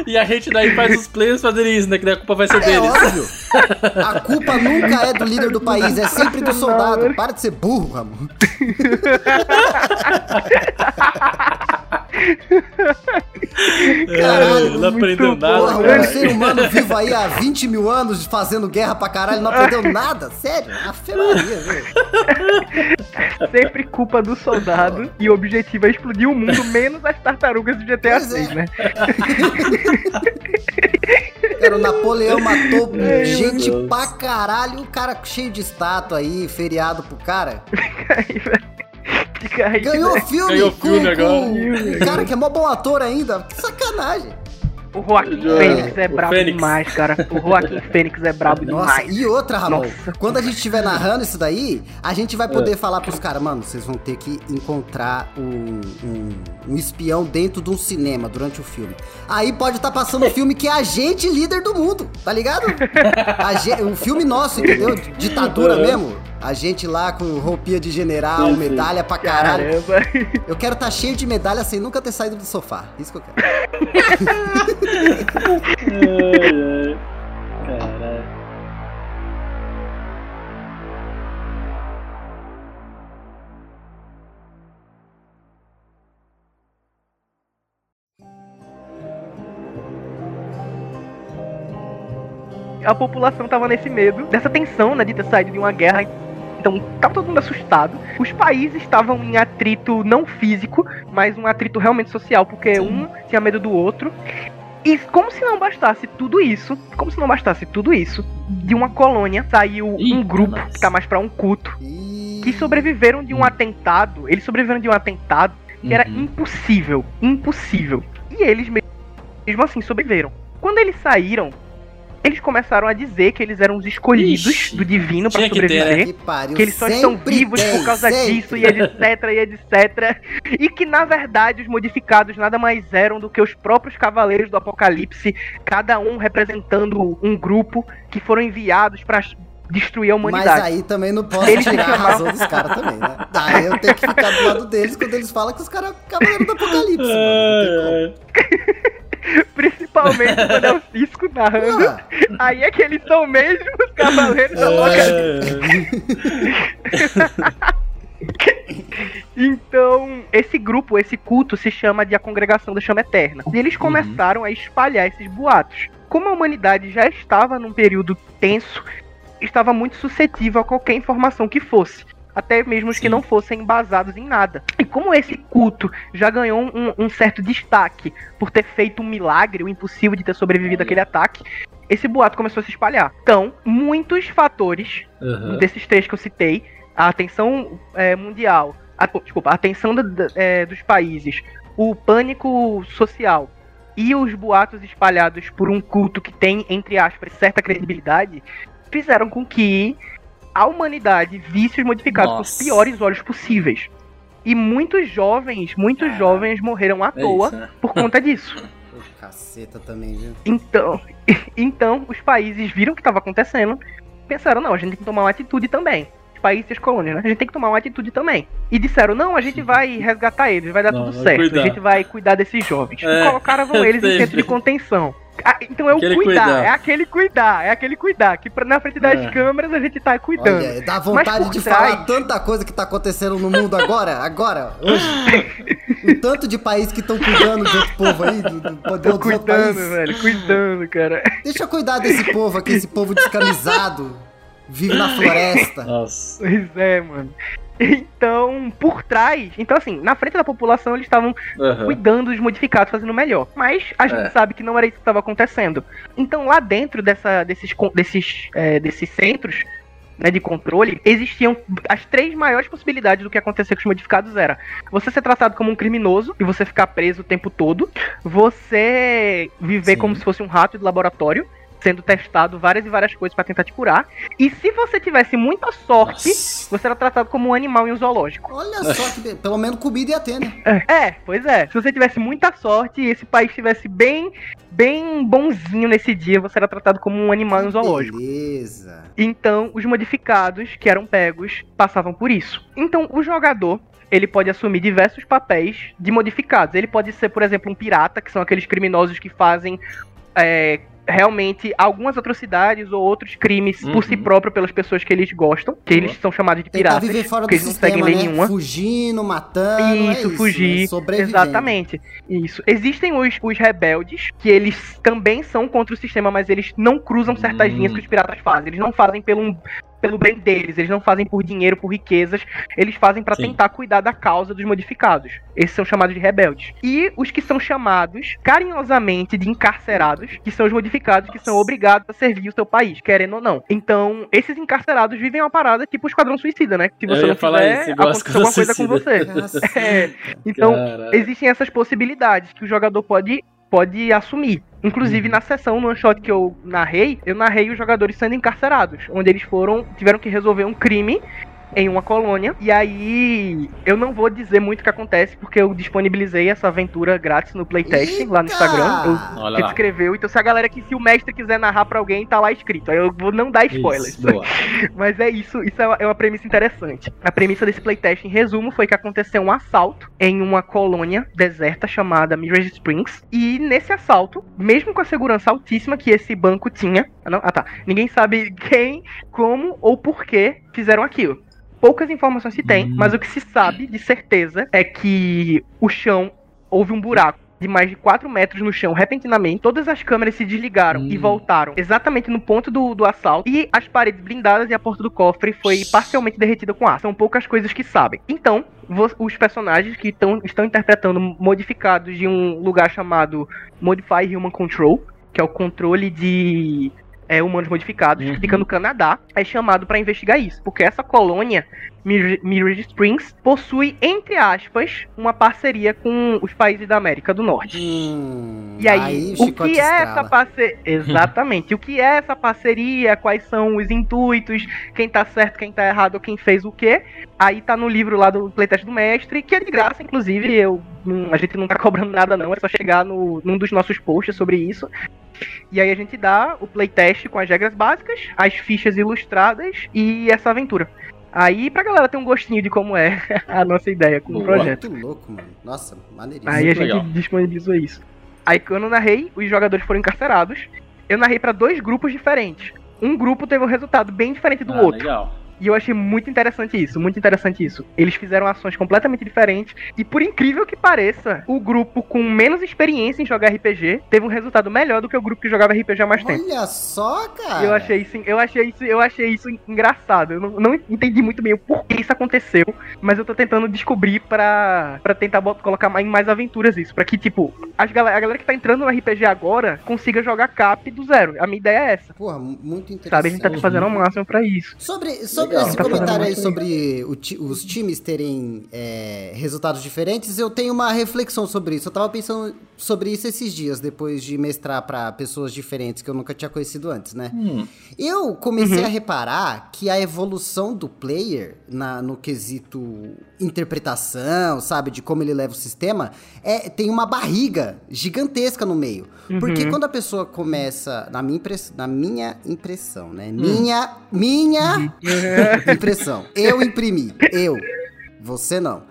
E a gente daí faz os players fazerem isso, né? Que daí a culpa vai ser É deles. óbvio. A culpa nunca é do líder do país, é sempre do soldado. Para de ser burro, Ramon. Caralho, não muito aprendeu bom, Porra, nada. um ser humano vivo aí há 20 mil anos fazendo guerra pra caralho não aprendeu nada? Sério? A Maria, velho. Sempre culpa do soldado e o objetivo é explodir o mundo, menos as tartarugas do GTA Pois é. 6, né? Cara, o Napoleão matou gente pra caralho, o cara cheio de estátua aí, feriado pro cara. Fica aí, Ganhou né? filme Ganhou com, filme agora. com o cara que é mó bom ator ainda. Que sacanagem. O Joaquim É, Fênix é o brabo Fênix. demais, cara. O Joaquim Fênix é brabo Nossa, demais. e outra, Ramon. Nossa. Quando a gente estiver narrando isso daí, a gente vai poder falar pros caras, mano, vocês vão ter que encontrar um, um, um espião dentro de um cinema durante o filme. Aí pode estar passando o filme que é a gente líder do mundo, tá ligado? A ge- um filme nosso, entendeu? Ditadura Uhum. mesmo. A gente lá com roupinha de general, medalha pra caralho. Caramba. Eu quero estar cheio de medalha sem nunca ter saído do sofá. Isso que eu quero. Ai, ai. Caralho. A população tava nesse medo, dessa tensão, né, de ter saído de uma guerra. Então, tava todo mundo assustado. Os países estavam em atrito não físico, mas um atrito realmente social, porque um tinha medo do outro. E como se não bastasse tudo isso, como se não bastasse tudo isso, de uma colônia saiu Ih, um grupo nossa. que tá mais pra um culto, que sobreviveram de um atentado. Eles sobreviveram de um atentado que era Uhum. impossível, impossível. E eles me- mesmo assim sobreviveram. Quando eles saíram, eles começaram a dizer que eles eram os escolhidos Ixi, do divino que ter, né? sobreviver. Que pariu. Que eles só estão vivos tem, por causa sempre. disso, e etc, e etc. E que na verdade os modificados nada mais eram do que os próprios cavaleiros do apocalipse, cada um representando um grupo que foram enviados pra destruir a Mas humanidade. aí também não posso Eles tirar a chamavam- razão dos caras também, né? Aí eu tenho que ficar do lado deles quando eles falam que os caras cavaleiros do apocalipse, mano. Principalmente quando é o Cisco narrando. Porra, Aí é que eles são mesmo os cavaleiros do apocalipse. Ai, Então, esse grupo, esse culto se chama de a Congregação da Chama Eterna. E eles começaram a espalhar esses boatos. Como a humanidade já estava num período tenso, estava muito suscetível a qualquer informação que fosse. Até mesmo os que Sim. não fossem embasados em nada. E como esse culto já ganhou um, um certo destaque por ter feito um milagre, o impossível de ter sobrevivido àquele ataque, esse boato começou a se espalhar. Então, muitos fatores Aham. desses três que eu citei, a atenção é, mundial, a, desculpa, a atenção da- é, dos países, o pânico social e os boatos espalhados por um culto que tem, entre aspas, certa credibilidade, fizeram com que a humanidade visse os modificados com os Nossa. piores olhos possíveis. E muitos jovens, muitos jovens morreram à É toa isso, né? por conta disso. Caceta também, viu? Então, então os países viram o que estava acontecendo, pensaram, não, a gente tem que tomar uma atitude também. Os países e as colônias, né? A gente tem que tomar uma atitude também. E disseram, não, a gente vai resgatar eles, vai dar Não, tudo vai certo, cuidar. a gente vai cuidar desses jovens. É, e colocaram eles em sempre. centro de contenção. Ah, então é o Aquele cuidar, cuidar. é aquele cuidar, é aquele cuidar, que pra- na frente das É. câmeras a gente tá cuidando. Olha, dá vontade de trás- falar tanta coisa que tá acontecendo no mundo agora, agora, hoje. O tanto de país que estão cuidando de outro povo aí, do, do outros cuidando, velho, cuidando, cara. Deixa eu cuidar desse povo aqui, esse povo descamisado, vive na floresta. Nossa. Pois é, mano. Então, por trás, então assim, na frente da população eles estavam Aham. cuidando dos modificados, fazendo melhor. Mas a gente É. sabe que não era isso que estava acontecendo. Então, lá dentro dessa, desses, desses, é, desses centros né, de controle, existiam as três maiores possibilidades do que acontecer com os modificados era você ser tratado como um criminoso e você ficar preso o tempo todo, você viver Sim. como se fosse um rato de laboratório, sendo testado várias e várias coisas para tentar te curar. E se você tivesse muita sorte, Nossa. você era tratado como um animal em um zoológico. Olha só que pelo menos comida ia ter, né? É, pois é. Se você tivesse muita sorte e esse país estivesse bem, bem bonzinho nesse dia, você era tratado como um animal em um zoológico. Beleza. Então, os modificados que eram pegos passavam por isso. Então, o jogador ele pode assumir diversos papéis de modificados. Ele pode ser, por exemplo, um pirata, que são aqueles criminosos que fazem é, realmente algumas atrocidades ou outros crimes por si Uhum. próprio pelas pessoas que eles gostam, que eles são chamados de Tentar piratas. viver fora do porque eles não seguem lei né? nenhuma. Fugindo, matando, é Isso, isso, fugir. né? Exatamente. Isso. Existem os, os rebeldes, que eles também são contra o sistema, mas eles não cruzam certas Hum. linhas que os piratas fazem. Eles não fazem pelo, pelo bem deles, eles não fazem por dinheiro, por riquezas. Eles fazem pra Sim. tentar cuidar da causa dos modificados. Esses são chamados de rebeldes. E os que são chamados carinhosamente de encarcerados, que são os modificados que são obrigados a servir o seu país, querendo ou não. Então, esses encarcerados vivem uma parada tipo o Esquadrão Suicida, né? Se Eu você ia não falar fizer, aconteceu alguma coisa com você. É, então, Caralho. existem essas possibilidades que o jogador pode, pode assumir. Inclusive, Uhum. na sessão, no one shot que eu narrei, eu narrei os jogadores sendo encarcerados, onde eles foram, tiveram que resolver um crime em uma colônia. E aí, eu não vou dizer muito o que acontece, porque eu disponibilizei essa aventura grátis no playtest, lá no Eita! Instagram. Eu, Olha ele lá. escreveu, então se a galera que se o mestre quiser narrar pra alguém, tá lá escrito. Aí eu vou não dar spoilers. Isso. Mas é isso, isso é uma, é uma premissa interessante. A premissa desse playtest, em resumo, foi que aconteceu um assalto em uma colônia deserta chamada Mirage Springs. E nesse assalto, mesmo com a segurança altíssima que esse banco tinha. Ah, não? ah tá. Ninguém sabe quem, como ou por que fizeram aquilo. Poucas informações se tem, Hum. mas o que se sabe de certeza é que o chão houve um buraco de mais de 4 metros no chão repentinamente. Todas as câmeras se desligaram Hum. e voltaram exatamente no ponto do, do assalto. E as paredes blindadas e a porta do cofre foi parcialmente derretida com ar. São poucas coisas que sabem. Então, os personagens que tão, estão interpretando modificados de um lugar chamado Modify Human Control, que é o controle de é, humanos modificados, Uhum. fica no Canadá, é chamado para investigar isso. Porque essa colônia, Mir- Mirage Springs, possui, entre aspas, uma parceria com os países da América do Norte. Hum, E aí, o chicote que é essa parceria? Exatamente. o que é essa parceria? Quais são os intuitos? Quem tá certo, quem tá errado, quem fez o quê? Aí tá no livro lá do playtest do mestre, que é de graça, inclusive. Eu, a gente não tá cobrando nada, não. É só chegar no, num dos nossos posts sobre isso. E aí a gente dá o playtest com as regras básicas, as fichas ilustradas e essa aventura. Aí pra galera ter um gostinho de como é a nossa ideia com o projeto. Muito louco, mano. Nossa, maneiríssimo. Aí a gente legal. disponibilizou isso. Aí quando eu narrei, os jogadores foram encarcerados. Eu narrei pra dois grupos diferentes. Um grupo teve um resultado bem diferente do Ah, outro. legal. E eu achei muito interessante isso, muito interessante isso. Eles fizeram ações completamente diferentes. E por incrível que pareça, o grupo com menos experiência em jogar RPG teve um resultado melhor do que o grupo que jogava RPG há mais tempo. Olha só, cara. Eu achei isso, eu achei isso, eu achei isso engraçado. Eu não, não entendi muito bem o porquê isso aconteceu, mas eu tô tentando descobrir pra, pra tentar colocar em mais aventuras isso, Pra que tipo as galera, a galera que tá entrando no RPG agora consiga jogar cap do zero. A minha ideia é essa. Porra, muito interessante. Sabe, a gente tá fazendo o máximo pra isso. Sobre, sobre Legal. esse Tá comentário aí sobre ti- os times terem é, resultados diferentes, eu tenho uma reflexão sobre isso. Eu tava pensando sobre isso esses dias, depois de mestrar pra pessoas diferentes que eu nunca tinha conhecido antes, né? Hum. Eu comecei a reparar que a evolução do player na, no quesito interpretação, sabe, de como ele leva o sistema, é, tem uma barriga gigantesca no meio. Porque quando a pessoa começa, na minha, impress, na minha impressão, né? Minha, minha impressão. Eu imprimi, eu. Você não.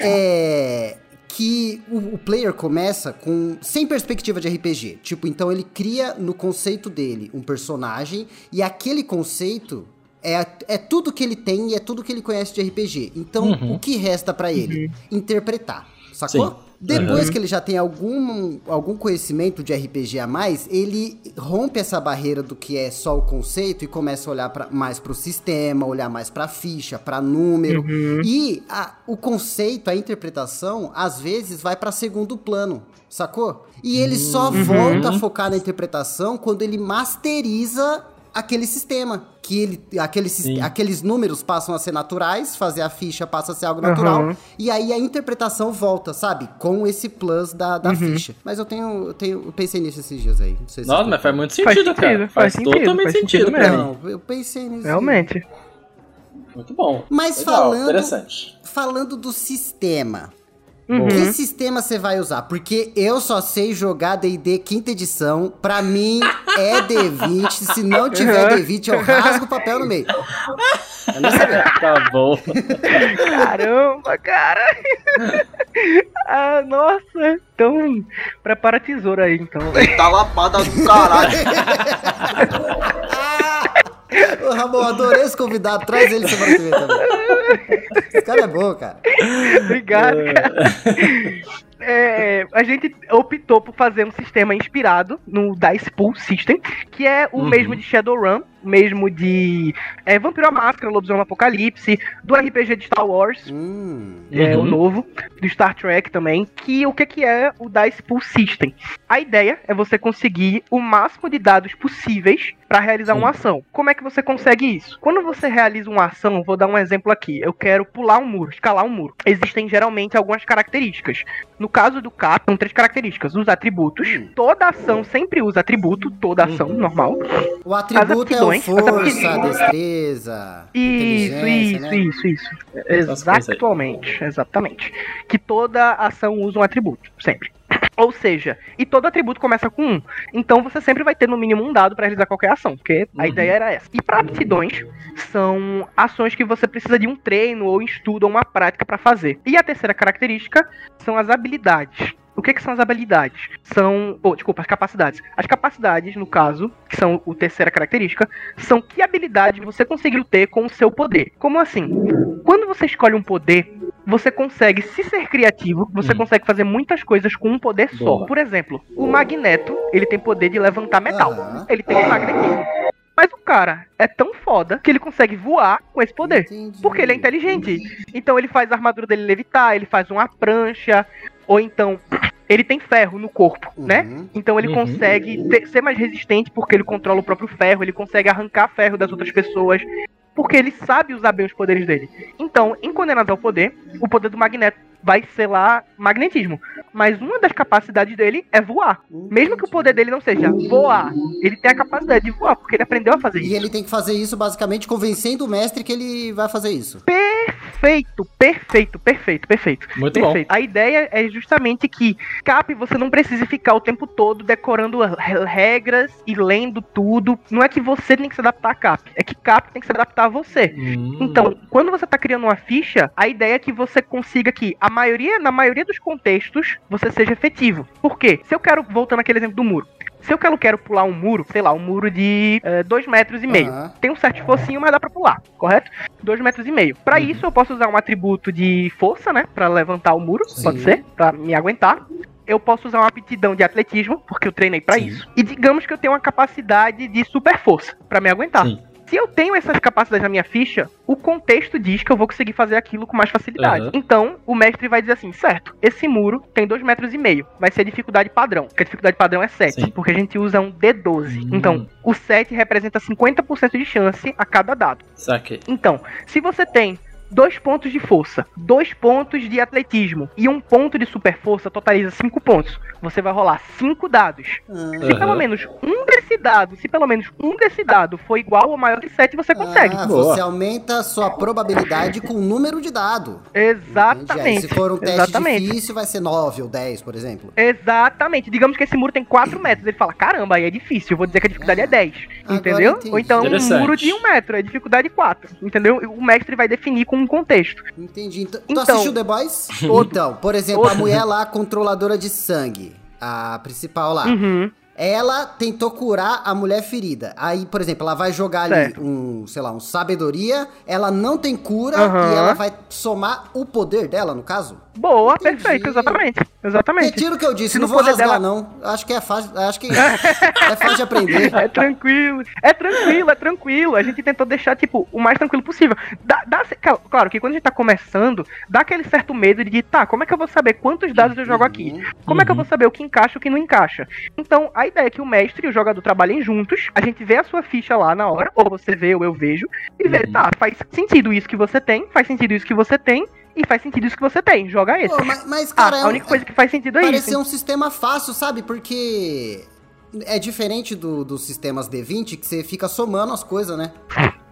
É que o, o player começa com sem perspectiva de RPG. Tipo, então ele cria no conceito dele um personagem e aquele conceito é, é tudo que ele tem e é tudo que ele conhece de RPG. Então, o que resta pra ele? Interpretar. Sacou? Sim. Depois Uhum. que ele já tem algum, algum conhecimento de RPG a mais, ele rompe essa barreira do que é só o conceito e começa a olhar pra, mais pro sistema, olhar mais pra ficha, pra número. E a- o conceito, a interpretação, às vezes vai pra segundo plano, sacou? E ele só volta a focar na interpretação quando ele masteriza aquele sistema. Que ele, aquele, aqueles números passam a ser naturais, fazer a ficha passa a ser algo natural. Aham. E aí a interpretação volta, sabe? Com esse plus da, Uhum. da ficha. Mas eu tenho, eu tenho. Eu pensei nisso esses dias aí. Não sei se Nossa, mas faz muito Faz sentido, cara. sentido, Faz, faz sentido, totalmente faz sentido, sentido mesmo. Não, eu pensei nisso. Realmente. Muito bom. Mas Legal, falando- Interessante. Falando do sistema. Uhum. Que sistema você vai usar? Porque eu só sei jogar D&D quinta edição. Pra mim é D20. Se não tiver D20, eu rasgo o papel no meio. Eu não sabia. Tá bom. Caramba, cara! ah, nossa! Então, prepara a tesoura aí, então. Tá lapada do caralho. Ô, Ramon, adorei esse convidado. Traz ele semana que vem também. Esse cara é bom, cara. Obrigado, cara. É, a gente optou por fazer um sistema inspirado no Dice Pool System, que é o Uhum. mesmo de Shadowrun, mesmo de é, Vampiro à Máscara, Lobisomem Apocalipse, do RPG de Star Wars, Hum. é, o Uhum. novo, do Star Trek também, que o que, que é o Dice Pool System? A ideia é você conseguir o máximo de dados possíveis para realizar Sim. uma ação. Como é que você consegue isso? Quando você realiza uma ação, vou dar um exemplo aqui. Eu quero pular um muro, escalar um muro. Existem geralmente algumas características. No caso do Cap, são três características: os atributos. Toda ação sempre usa atributo, toda ação normal. O atributo é o força, a destreza, Isso, isso, né? isso, isso. Exatamente, exatamente. Que toda ação usa um atributo, sempre. Ou seja, e todo atributo começa com um. Então você sempre vai ter no mínimo um dado para realizar qualquer ação, porque a Uhum. ideia era essa. E para aptidões, são ações que você precisa de um treino ou estudo ou uma prática para fazer. E a terceira característica são as habilidades. O que, que são as habilidades? São. Oh, desculpa, as capacidades. As capacidades, no caso, que são a terceira característica, são que habilidade você conseguiu ter com o seu poder. Como assim? Quando você escolhe um poder, você consegue se ser criativo, você Hum. consegue fazer muitas coisas com um poder só. Boa. Por exemplo, o Magneto, ele tem poder de levantar metal. Aham. Ele tem um magnetismo. Mas o cara é tão foda que ele consegue voar com esse poder. Entendi. Porque ele é inteligente. Então ele faz a armadura dele levitar, ele faz uma prancha, ou então ele tem ferro no corpo, né? Uhum. Então ele Uhum. consegue ter- ser mais resistente porque ele controla o próprio ferro, ele consegue arrancar ferro das outras pessoas, porque ele sabe usar bem os poderes dele. Então, em Condenados ao Poder, o poder do Magneto vai ser lá magnetismo. Mas uma das capacidades dele é voar. Mesmo que o poder dele não seja voar, ele tem a capacidade de voar, porque ele aprendeu a fazer E isso. ele tem que fazer isso basicamente convencendo o mestre que ele vai fazer isso. Perfeito, perfeito, perfeito, perfeito. Muito Perfeito. A ideia é justamente que Cap você não precise ficar o tempo todo decorando re- regras e lendo tudo. Não é que você tem que se adaptar a Cap, é que Cap tem que se adaptar a você. bom. Hum. Então, quando você tá criando uma ficha, a ideia é que você consiga que a maioria, na maioria dos contextos, você seja efetivo. Por quê? Se eu quero, voltando àquele exemplo do muro, se eu quero, quero pular um muro, sei lá, um muro de 2 metros e meio. Aham. Tem um certo esforcinho, mas dá pra pular, correto? 2 metros e meio. Pra isso, eu posso usar um atributo de força, né? Pra levantar o muro, Sim. pode ser, pra me aguentar. Eu posso usar uma aptidão de atletismo, porque eu treinei pra Sim. isso. E digamos que eu tenho uma capacidade de super força pra me aguentar. Sim. Se eu tenho essas capacidades na minha ficha, o contexto diz que eu vou conseguir fazer aquilo com mais facilidade. Aham. Então, o mestre vai dizer assim: certo, esse muro tem 2 metros e meio. Vai ser a dificuldade padrão. Porque a dificuldade padrão é 7. Sim. Porque a gente usa um D12. Hum. Então, o 7 representa 50% de chance a cada dado. Saquei. Então, se você tem dois pontos de força, dois pontos de atletismo e um ponto de super força totaliza cinco pontos. Você vai rolar cinco dados. Se Aham. pelo menos um desse dado, se pelo menos um desse dado for igual ou maior que 7, você consegue. Ah, você aumenta a sua probabilidade com o número de dado. Entendi. Aí, Exatamente. se for um teste Exatamente. difícil, vai ser 9 ou 10, por exemplo. Exatamente. Digamos que esse muro tem 4 metros. Ele fala, caramba, aí é difícil. Eu vou dizer que a dificuldade é 10. Agora Entendeu? Ou então um muro de 1 metro, é dificuldade 4. Entendeu? O mestre vai definir com um contexto. Entendi. Então, tu Então- assistiu The Boys? Então, por exemplo, a mulher lá, controladora de sangue, a principal lá, Uhum. ela tentou curar a mulher ferida. Aí, por exemplo, ela vai jogar ali Certo. um, sei lá, um sabedoria, ela não tem cura Aham. e ela vai somar o poder dela, no caso? Boa, Entendi. perfeito, exatamente. Exatamente. Retiro o que eu disse, Se não no vou rasgar, dela- não. Acho que é fácil, acho que é fácil de aprender. É tranquilo, é tranquilo, é tranquilo. A gente tentou deixar, tipo, o mais tranquilo possível. Dá, dá- claro que quando a gente tá começando, dá aquele certo medo de, tá, como é que eu vou saber quantos dados eu jogo aqui? Uhum. Como é que eu Uhum. vou saber o que encaixa e o que não encaixa? Então, a ideia é que o mestre e o jogador trabalhem juntos, a gente vê a sua ficha lá na hora, ou você vê ou eu vejo, e vê, Uhum. tá, faz sentido isso que você tem, faz sentido isso que você tem, e faz sentido isso que você tem. Joga esse. Pô, mas, mas, Ah, cara, é a um- única coisa que faz sentido é Parecia isso. um sistema fácil, sabe? Porque é diferente do- dos sistemas D20 que você fica somando as coisas, né?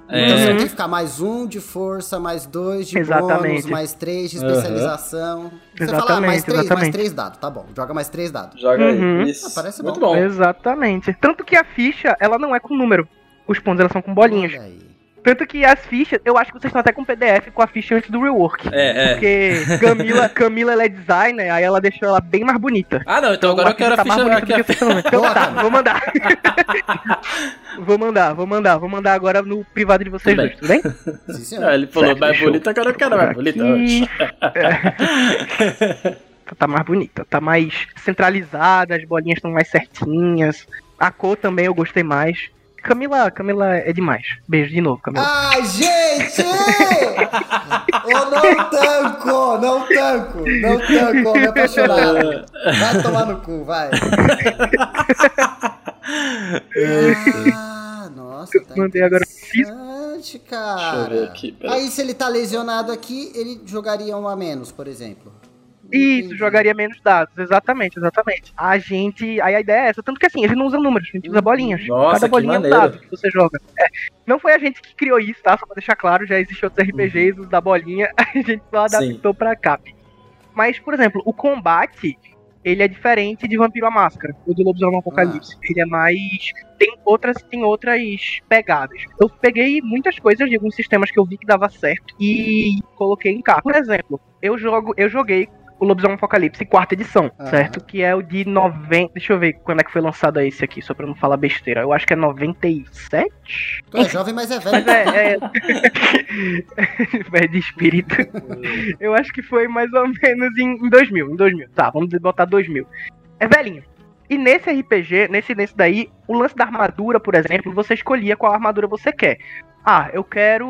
Então você É, tem que ficar mais um de força, mais dois de bônus, Exatamente. mais três de especialização. Você fala, ah, Exatamente, mais três, mais exatamente. três dados, tá bom. Joga mais três dados. Joga Uhum. aí. Isso. Ah, parece Muito bom. bom. Exatamente. Tanto que a ficha, ela não é com número. Os pontos, elas são com bolinhas. Olha aí. Tanto que as fichas, eu acho que vocês estão até com PDF com a ficha antes do rework. é, é. Porque Camila, Camila ela é designer, aí ela deixou ela bem mais bonita. Ah, não, então agora eu quero a tá mais ficha bonita do que aqui. a ficha. Então tá, vou mandar. vou mandar, vou mandar, vou mandar agora no privado de vocês Tudo dois, tudo bem? Sim, senhor. Ah, ele falou Certo, mais bonita, agora eu quero mais bonita. Tá- Tá mais bonita, tá mais centralizada, as bolinhas estão mais certinhas. A cor também eu gostei mais. Camila, Camila é demais. Beijo de novo, Camila. Ai, gente! Eu não tanco, não tanco, não tanco, me apaixonado. Vai tomar no cu, vai. Ah, nossa, tá Mandei agora. cara. Deixa eu ver aqui, peraí. Aí se ele tá lesionado aqui, ele jogaria um a menos, por exemplo. Isso, jogaria menos dados, exatamente, exatamente. A gente. Aí a ideia é essa, tanto que assim, a gente não usa números, a gente usa bolinhas. Nossa, Cada que bolinha é um dado que você joga. É, não foi a gente que criou isso, tá? Só pra deixar claro, já existem outros RPGs, os da bolinha, a gente só Sim. adaptou pra cá. Mas, por exemplo, o combate, ele é diferente de Vampiro à Máscara, o do Lobisomem Apocalipse. Ele é mais. Tem outras, tem outras pegadas. Eu peguei muitas coisas de alguns sistemas que eu vi que dava certo e coloquei em cá. Por exemplo, eu jogo, eu joguei o Lobisomem Apocalipse quarta edição, Aham. certo? Que é o de 90. Deixa eu ver quando é que foi lançado esse aqui, só pra não falar besteira. Eu acho que é 97? Tu é jovem, mas é velho. Mas é. é... Velho de espírito. Eu acho que foi mais ou menos em, em 2000. Em 2000. Tá, vamos botar 2000. É velhinho. E nesse RPG, nesse, nesse daí, o lance da armadura, por exemplo, você escolhia qual armadura você quer. Ah, eu quero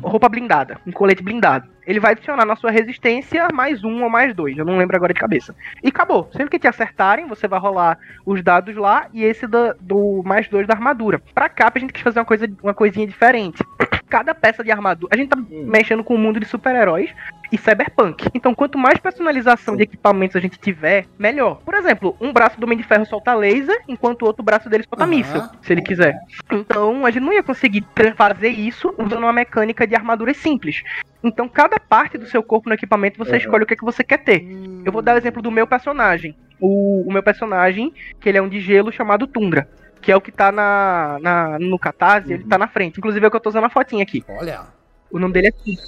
roupa blindada, um colete blindado. Ele vai adicionar na sua resistência mais um ou mais dois, eu não lembro agora de cabeça. E acabou. Sempre que te acertarem, você vai rolar os dados lá e esse da- do mais dois da armadura. Pra cá, a gente quis fazer uma, coisa, uma coisinha diferente. Cada peça de armadura. A gente tá mexendo com o mundo de super-heróis e cyberpunk. Então, quanto mais personalização de equipamentos a gente tiver, melhor. Por exemplo, um braço do Homem de Ferro solta laser, enquanto o outro braço dele solta Aham. míssil, se ele quiser. Então, a gente não ia conseguir fazer isso usando uma mecânica de armaduras simples. Então, cada parte do seu corpo no equipamento, você Uhum. escolhe o que, é que você quer ter. Eu vou dar o exemplo do meu personagem. O, o meu personagem, que ele é um de gelo chamado Tundra. Que é o que tá na, na- no Catarse, ele tá na frente. Inclusive é o que eu tô usando a fotinha aqui. Olha. O nome dele é Tundra.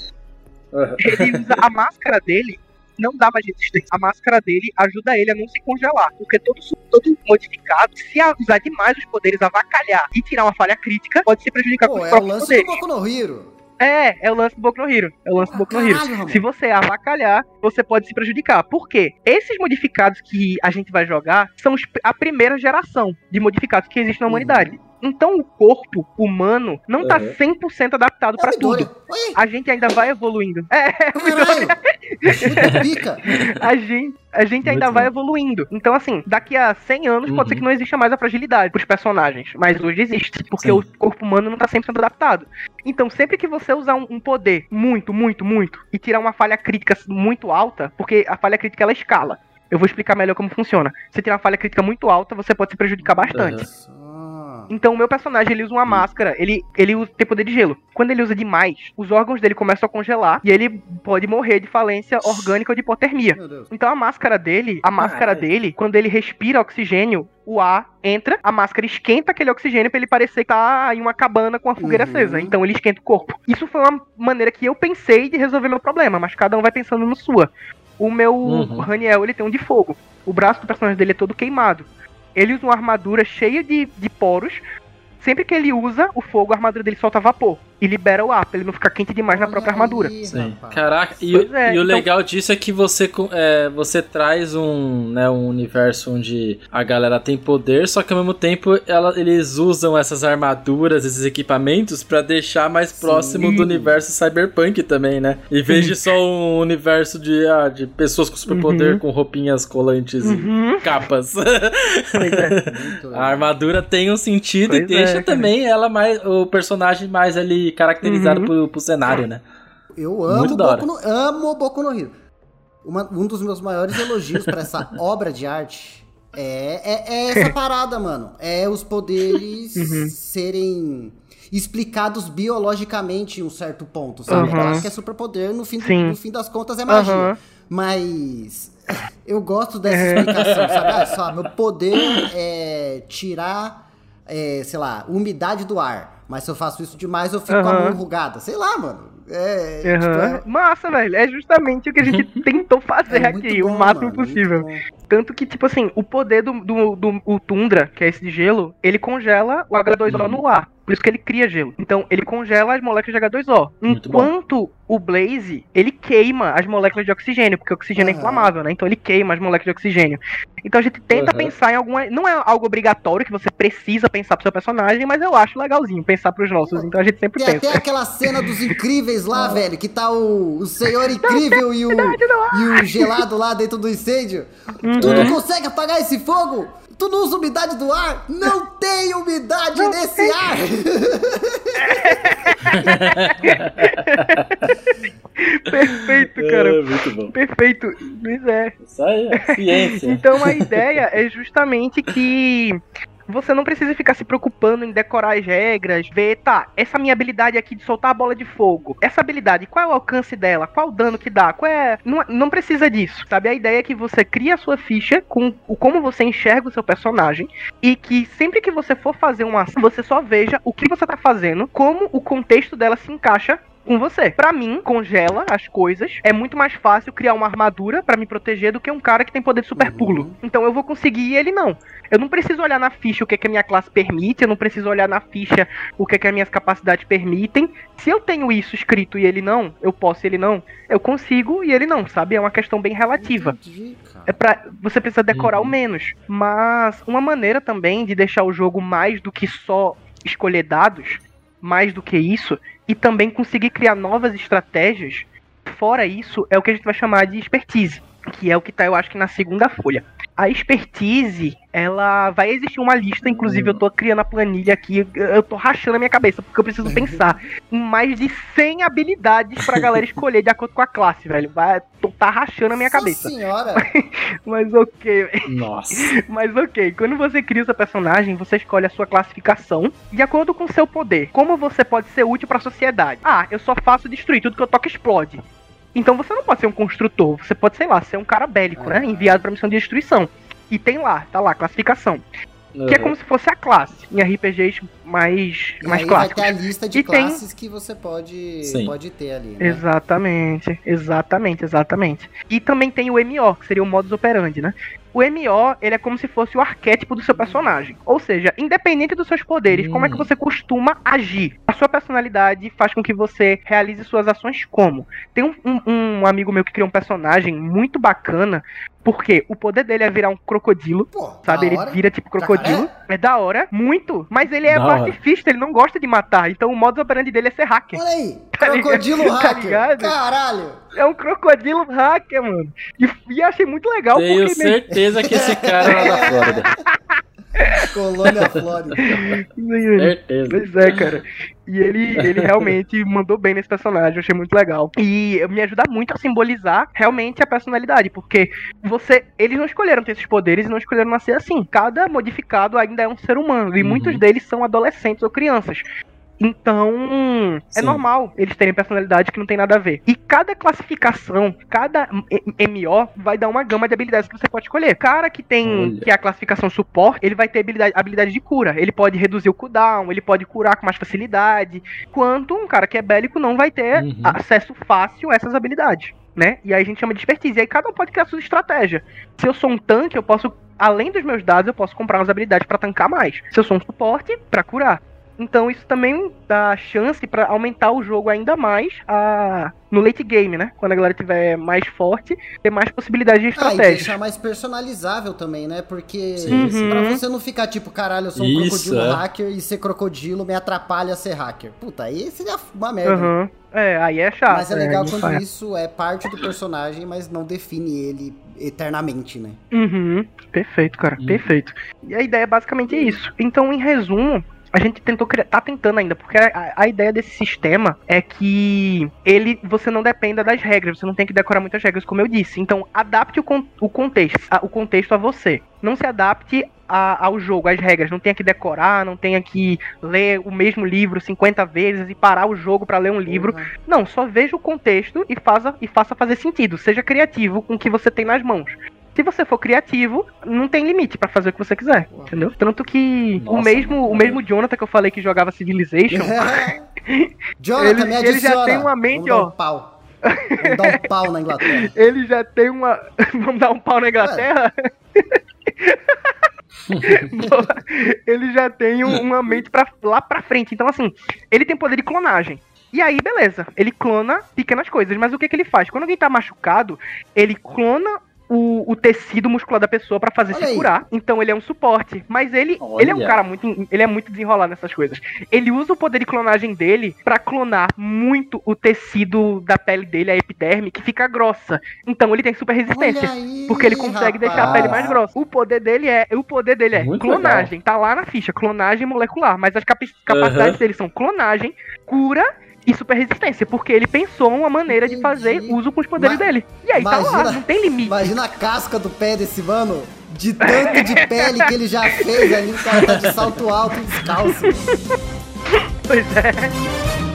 Uhum. Ele usa a máscara dele, não dá mais resistência. A máscara dele ajuda ele a não se congelar. Porque todo, todo modificado, se usar demais os poderes, avacalhar e tirar uma falha crítica, pode se prejudicar com Pô, os é o lance poderes. do Boku no Hero. É, é o lance do Boku no Hero. É o lance do Boku no Hero. Se você avacalhar, você pode se prejudicar. Por quê? Esses modificados que a gente vai jogar são a primeira geração de modificados que existe na humanidade. Então o corpo humano não tá Uhum. 100% adaptado É Midori. tudo. Oi, A gente ainda vai evoluindo. É. Muito pica. a gente, a gente ainda Muito vai evoluindo. Então, assim, daqui a 100 anos pode ser Uhum. que não exista mais a fragilidade pros personagens. Mas hoje existe, porque Sim. o corpo humano não tá 100% adaptado. Então, sempre que você usar um, um poder muito, muito, muito, e tirar uma falha crítica muito alta, porque a falha crítica ela escala. Eu vou explicar melhor como funciona. Se tirar uma falha crítica muito alta, você pode se prejudicar bastante. Ah, Então, o meu personagem, ele usa uma máscara, ele, ele usa, tem poder de gelo. Quando ele usa demais, os órgãos dele começam a congelar e ele pode morrer de falência orgânica ou de hipotermia. meu Deus. Então a máscara dele, a máscara dele, quando ele respira oxigênio, o ar entra, a máscara esquenta aquele oxigênio pra ele parecer que tá em uma cabana com a fogueira Uhum. acesa. Então ele esquenta o corpo. Isso foi uma maneira que eu pensei de resolver meu problema, mas cada um vai pensando no sua. O meu Uhum. Raniel, ele tem um de fogo. O braço do personagem dele é todo queimado. Ele usa uma armadura cheia de, de poros. Sempre que ele usa o fogo, a armadura dele solta vapor. E libera o ar, pra ele não ficar quente demais na Olha própria armadura. aí, Sim. rapaz. Caraca, e, o- é, e o então- legal disso é que você, é, você traz um, né, um universo onde a galera tem poder, só que ao mesmo tempo ela- eles usam essas armaduras, esses equipamentos, pra deixar mais próximo do universo cyberpunk também, né? Em vez de só um universo de, ah, de pessoas com superpoder Uhum. com roupinhas colantes Uhum. e capas. É. A armadura tem um sentido e Pois deixa é, cara. também ela mais o personagem mais ali caracterizado Uhum. pro, pro cenário, né? Eu amo. Boku no, amo Boku no Hero. Uma- um dos meus maiores elogios pra essa obra de arte é, é, é essa parada, mano. É os poderes Uhum. serem explicados biologicamente em um certo ponto, sabe? Uhum. Eu acho que é superpoder, no fim, do- no fim das contas é magia. Aham. Mas eu gosto dessa explicação, sabe? Ah, só, meu poder é tirar, é, sei lá, umidade do ar. Mas se eu faço isso demais, eu fico com a mão enrugada. Sei lá, mano. É, tipo, Aham. é- Massa, velho. É justamente o que a gente tentou fazer é aqui, bom, o máximo mano, muito possível. Tanto que, tipo assim, o poder do, do, do- o Tundra, que é esse de gelo, ele congela o H2O no ar. Por isso que ele cria gelo. Então, ele congela as moléculas de H2O. Muito bom. Enquanto o Blaze, ele queima as moléculas de oxigênio, porque o oxigênio é Aham. inflamável, né? Então ele queima as moléculas de oxigênio. Então a gente tenta Aham. pensar em alguma. Não é algo obrigatório que você precisa pensar pro seu personagem, mas eu acho legalzinho pensar pros nossos. Então a gente sempre Tem pensa. até aquela cena dos incríveis lá, velho, que tá o, o senhor incrível e o, e o gelado lá dentro do incêndio. Tu Uhum. não consegue apagar esse fogo? Tu não usa umidade do ar? Não tem umidade nesse ar! Perfeito, cara. É, muito bom. Perfeito. Pois é. Isso aí, é ciência. Então a ideia é justamente que você não precisa ficar se preocupando em decorar as regras, ver, tá, essa minha habilidade aqui de soltar a bola de fogo. Essa habilidade, qual é o alcance dela? Qual o dano que dá? Qual é. Não, não precisa disso, sabe? A ideia é que você cria a sua ficha com o como você enxerga o seu personagem e que sempre que você for fazer uma ação, você só veja o que você tá fazendo, como o contexto dela se encaixa com você. Pra mim, congela as coisas. É muito mais fácil criar uma armadura pra me proteger do que um cara que tem poder de super pulo. Então eu vou conseguir e ele não. Eu não preciso olhar na ficha o que, que a minha classe permite, eu não preciso olhar na ficha o que, que as minhas capacidades permitem. Se eu tenho isso escrito e ele não, eu posso e ele não, eu consigo e ele não, sabe? É uma questão bem relativa. Entendi. É pra. Você precisa decorar Uhum. o menos. Mas uma maneira também de deixar o jogo mais do que só escolher dados, mais do que isso, e também conseguir criar novas estratégias. Fora isso, é o que a gente vai chamar de expertise. Que é o que tá, eu acho que na segunda folha. A expertise, ela vai existir uma lista, inclusive eu tô criando a planilha aqui, eu tô rachando a minha cabeça, porque eu preciso pensar em mais de 100 habilidades pra galera escolher de acordo com a classe, velho. Vai, tô, tá rachando a minha Nossa cabeça. senhora! Mas ok, Nossa. mas ok, quando você cria o seu personagem, você escolhe a sua classificação de acordo com o seu poder. Como você pode ser útil pra sociedade? Ah, eu só faço destruir, tudo que eu toco explode. Então você não pode ser um construtor, você pode, sei lá, ser um cara bélico, né? Enviado pra missão de destruição. E tem lá, tá lá, classificação. Que é como se fosse a classe, em RPGs mais, E mais aí vai clássicos. ter a lista de E tem- classes que você pode, Sim. pode ter ali, né? Exatamente, exatamente, exatamente. E também tem o MO, que seria o modus operandi, né? O MO, ele é como se fosse o arquétipo do seu personagem. Ou seja, independente dos seus poderes, como é que Hum. você costuma agir? A sua personalidade faz com que você realize suas ações como? Tem um, um- um amigo meu que criou um personagem muito bacana, porque o poder dele é virar um crocodilo, Pô, sabe? Ele hora. vira tipo crocodilo. É da hora, muito. Mas ele é Da hora. pacifista, ele não gosta de matar. Então o modus operandi dele é ser hacker. Olha aí, Tá crocodilo Tá hacker. ligado? Caralho. É um crocodilo hacker, mano. E, e achei muito legal Tenho porque. meio- certeza que esse cara é lá da Flórida. Colônia Flórida. Certeza. Pois é, cara. E ele, ele realmente mandou bem nesse personagem, eu achei muito legal. E me ajuda muito a simbolizar realmente a personalidade, porque você. Eles não escolheram ter esses poderes e não escolheram nascer assim. Cada modificado ainda é um ser humano. E Uhum. muitos deles são adolescentes ou crianças. Então, é Sim. normal eles terem personalidade que não tem nada a ver. E cada classificação, cada MO vai dar uma gama de habilidades que você pode escolher. Cara que tem Olha. que é a classificação suporte, ele vai ter habilidade, habilidade de cura. Ele pode reduzir o cooldown, ele pode curar com mais facilidade. Quanto um cara que é bélico não vai ter Uhum. acesso fácil a essas habilidades. Né? E aí a gente chama de expertise. E aí cada um pode criar sua estratégia. Se eu sou um tanque, eu posso, além dos meus dados, eu posso comprar umas habilidades pra tancar mais. Se eu sou um suporte, pra curar. Então isso também dá chance pra aumentar o jogo ainda mais a... no late game, né? Quando a galera tiver mais forte, ter mais possibilidades de Ah, e estratégia. deixar mais personalizável também, né? Porque Sim, sim. pra você não ficar tipo, caralho, eu sou um Isso, crocodilo é. hacker e ser crocodilo me atrapalha a ser hacker. Puta, aí seria uma merda. Aham. É, aí é chato. Mas é legal aí não quando faz. isso é parte do personagem, mas não define ele eternamente, né? Uhum, perfeito, cara, Uhum. perfeito. E a ideia é basicamente isso. Então, em resumo, a gente tentou criar, tá tentando ainda, porque a, a ideia desse sistema é que ele, você não dependa das regras, você não tem que decorar muitas regras, como eu disse. Então, adapte o, con- o contexto, a- o contexto a você. Não se adapte a- ao jogo, às regras. Não tenha que decorar, não tenha que ler o mesmo livro 50 vezes e parar o jogo pra ler um livro. Porra. Não, só veja o contexto e faça, e faça fazer sentido. Seja criativo com o que você tem nas mãos. Se você for criativo, não tem limite pra fazer o que você quiser, entendeu? Tanto que o Nossa, mesmo muito o mesmo Jonathan que eu falei que jogava Civilization, Jonathan, Ele- me ele já tem uma mente, Vamos dar ó. um pau. Vamos dar um pau na Inglaterra. ele já tem uma. Vamos dar um pau na Inglaterra? Boa. ele já tem um- uma mente pra, lá pra frente. Então, assim, ele tem poder de clonagem. E aí, beleza. Ele clona pequenas coisas. Mas o que, que ele faz? Quando alguém tá machucado, ele clona o, o tecido muscular da pessoa pra fazer Olha se aí. curar. Então ele é um suporte. Mas ele, Olha. ele é um cara muito. Ele é muito desenrolado nessas coisas. Ele usa o poder de clonagem dele pra clonar muito o tecido da pele dele, a epiderme, que fica grossa. Então ele tem super resistência. Aí, Porque ele consegue deixar a rapaz. pele mais grossa. O poder dele é. O poder dele é Muito clonagem. Tá lá na ficha, clonagem molecular. Mas as capacidades Aham. dele são clonagem, cura e super resistência. Porque ele pensou uma maneira de fazer uso com os poderes Ma- dele. E aí tá lá, imagina- não tem limite. Imagina a casca do pé desse mano, de tanto de pele que ele já fez ali, o cara tá de salto alto e descalço. Pois é.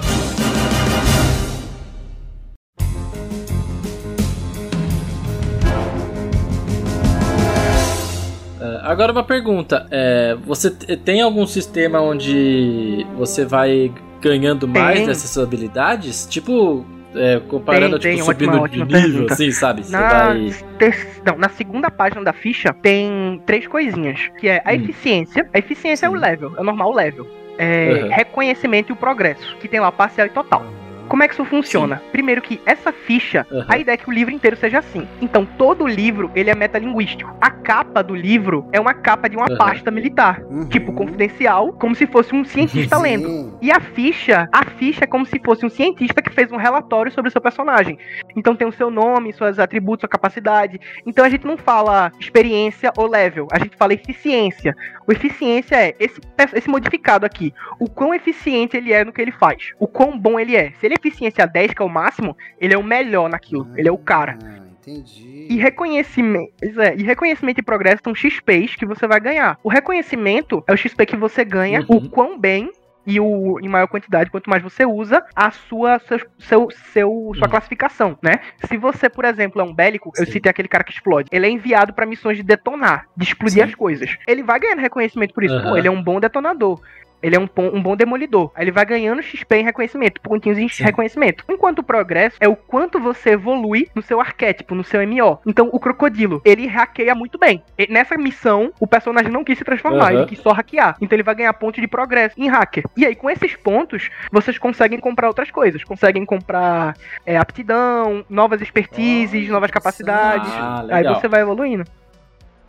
Agora uma pergunta. É, você tem algum sistema onde você vai ganhando mais Tem. dessas habilidades? Tipo, é, comparando, Tem, tipo, tem, subindo ótima, de ótima nível, pergunta. assim, sabe? Você Na, vai. ter- não, na segunda página da ficha tem três coisinhas, que é a Hum. eficiência. A eficiência é o Sim. level, é o normal level. É, Uhum. reconhecimento e o progresso, que tem lá parcial e total. Como é que isso funciona? Primeiro que essa ficha, Uhum. a ideia é que o livro inteiro seja assim. Então todo livro, ele é metalinguístico. A capa do livro é uma capa de uma Uhum. pasta militar, Uhum. tipo confidencial, como se fosse um cientista lendo. Sim. E a ficha, a ficha é como se fosse um cientista que fez um relatório sobre o seu personagem. Então tem o seu nome, seus atributos, sua capacidade. Então a gente não fala experiência ou level, a gente fala eficiência. O eficiência é esse, esse modificado aqui. O quão eficiente ele é no que ele faz. O quão bom ele é. Se ele é eficiência 10, que é o máximo, ele é o melhor naquilo. Ele é o cara. Ah, entendi. E reconhecimento, é, e reconhecimento e progresso são XPs que você vai ganhar. O reconhecimento é o XP que você ganha, Uhum. o quão bem e o em maior quantidade, quanto mais você usa, a sua seu, seu, seu- sua Uhum. classificação, né? Se você, por exemplo, é um bélico, eu Sim. citei aquele cara que explode, ele é enviado pra missões de detonar, de explodir Sim. as coisas. Ele vai ganhando reconhecimento por isso. Aham. Pô, ele é um bom detonador. Ele é um, bom- um bom demolidor. Aí ele vai ganhando XP em reconhecimento, pontinhos em Sim. reconhecimento. Enquanto o progresso é o quanto você evolui no seu arquétipo, no seu MO. Então, o crocodilo, ele hackeia muito bem. E nessa missão, o personagem não quis se transformar, Aham. ele quis só hackear. Então, ele vai ganhar ponto de progresso em hacker. E aí, com esses pontos, vocês conseguem comprar outras coisas. Conseguem comprar é, aptidão, novas expertises, Olha, novas capacidades. Ah, aí você vai evoluindo.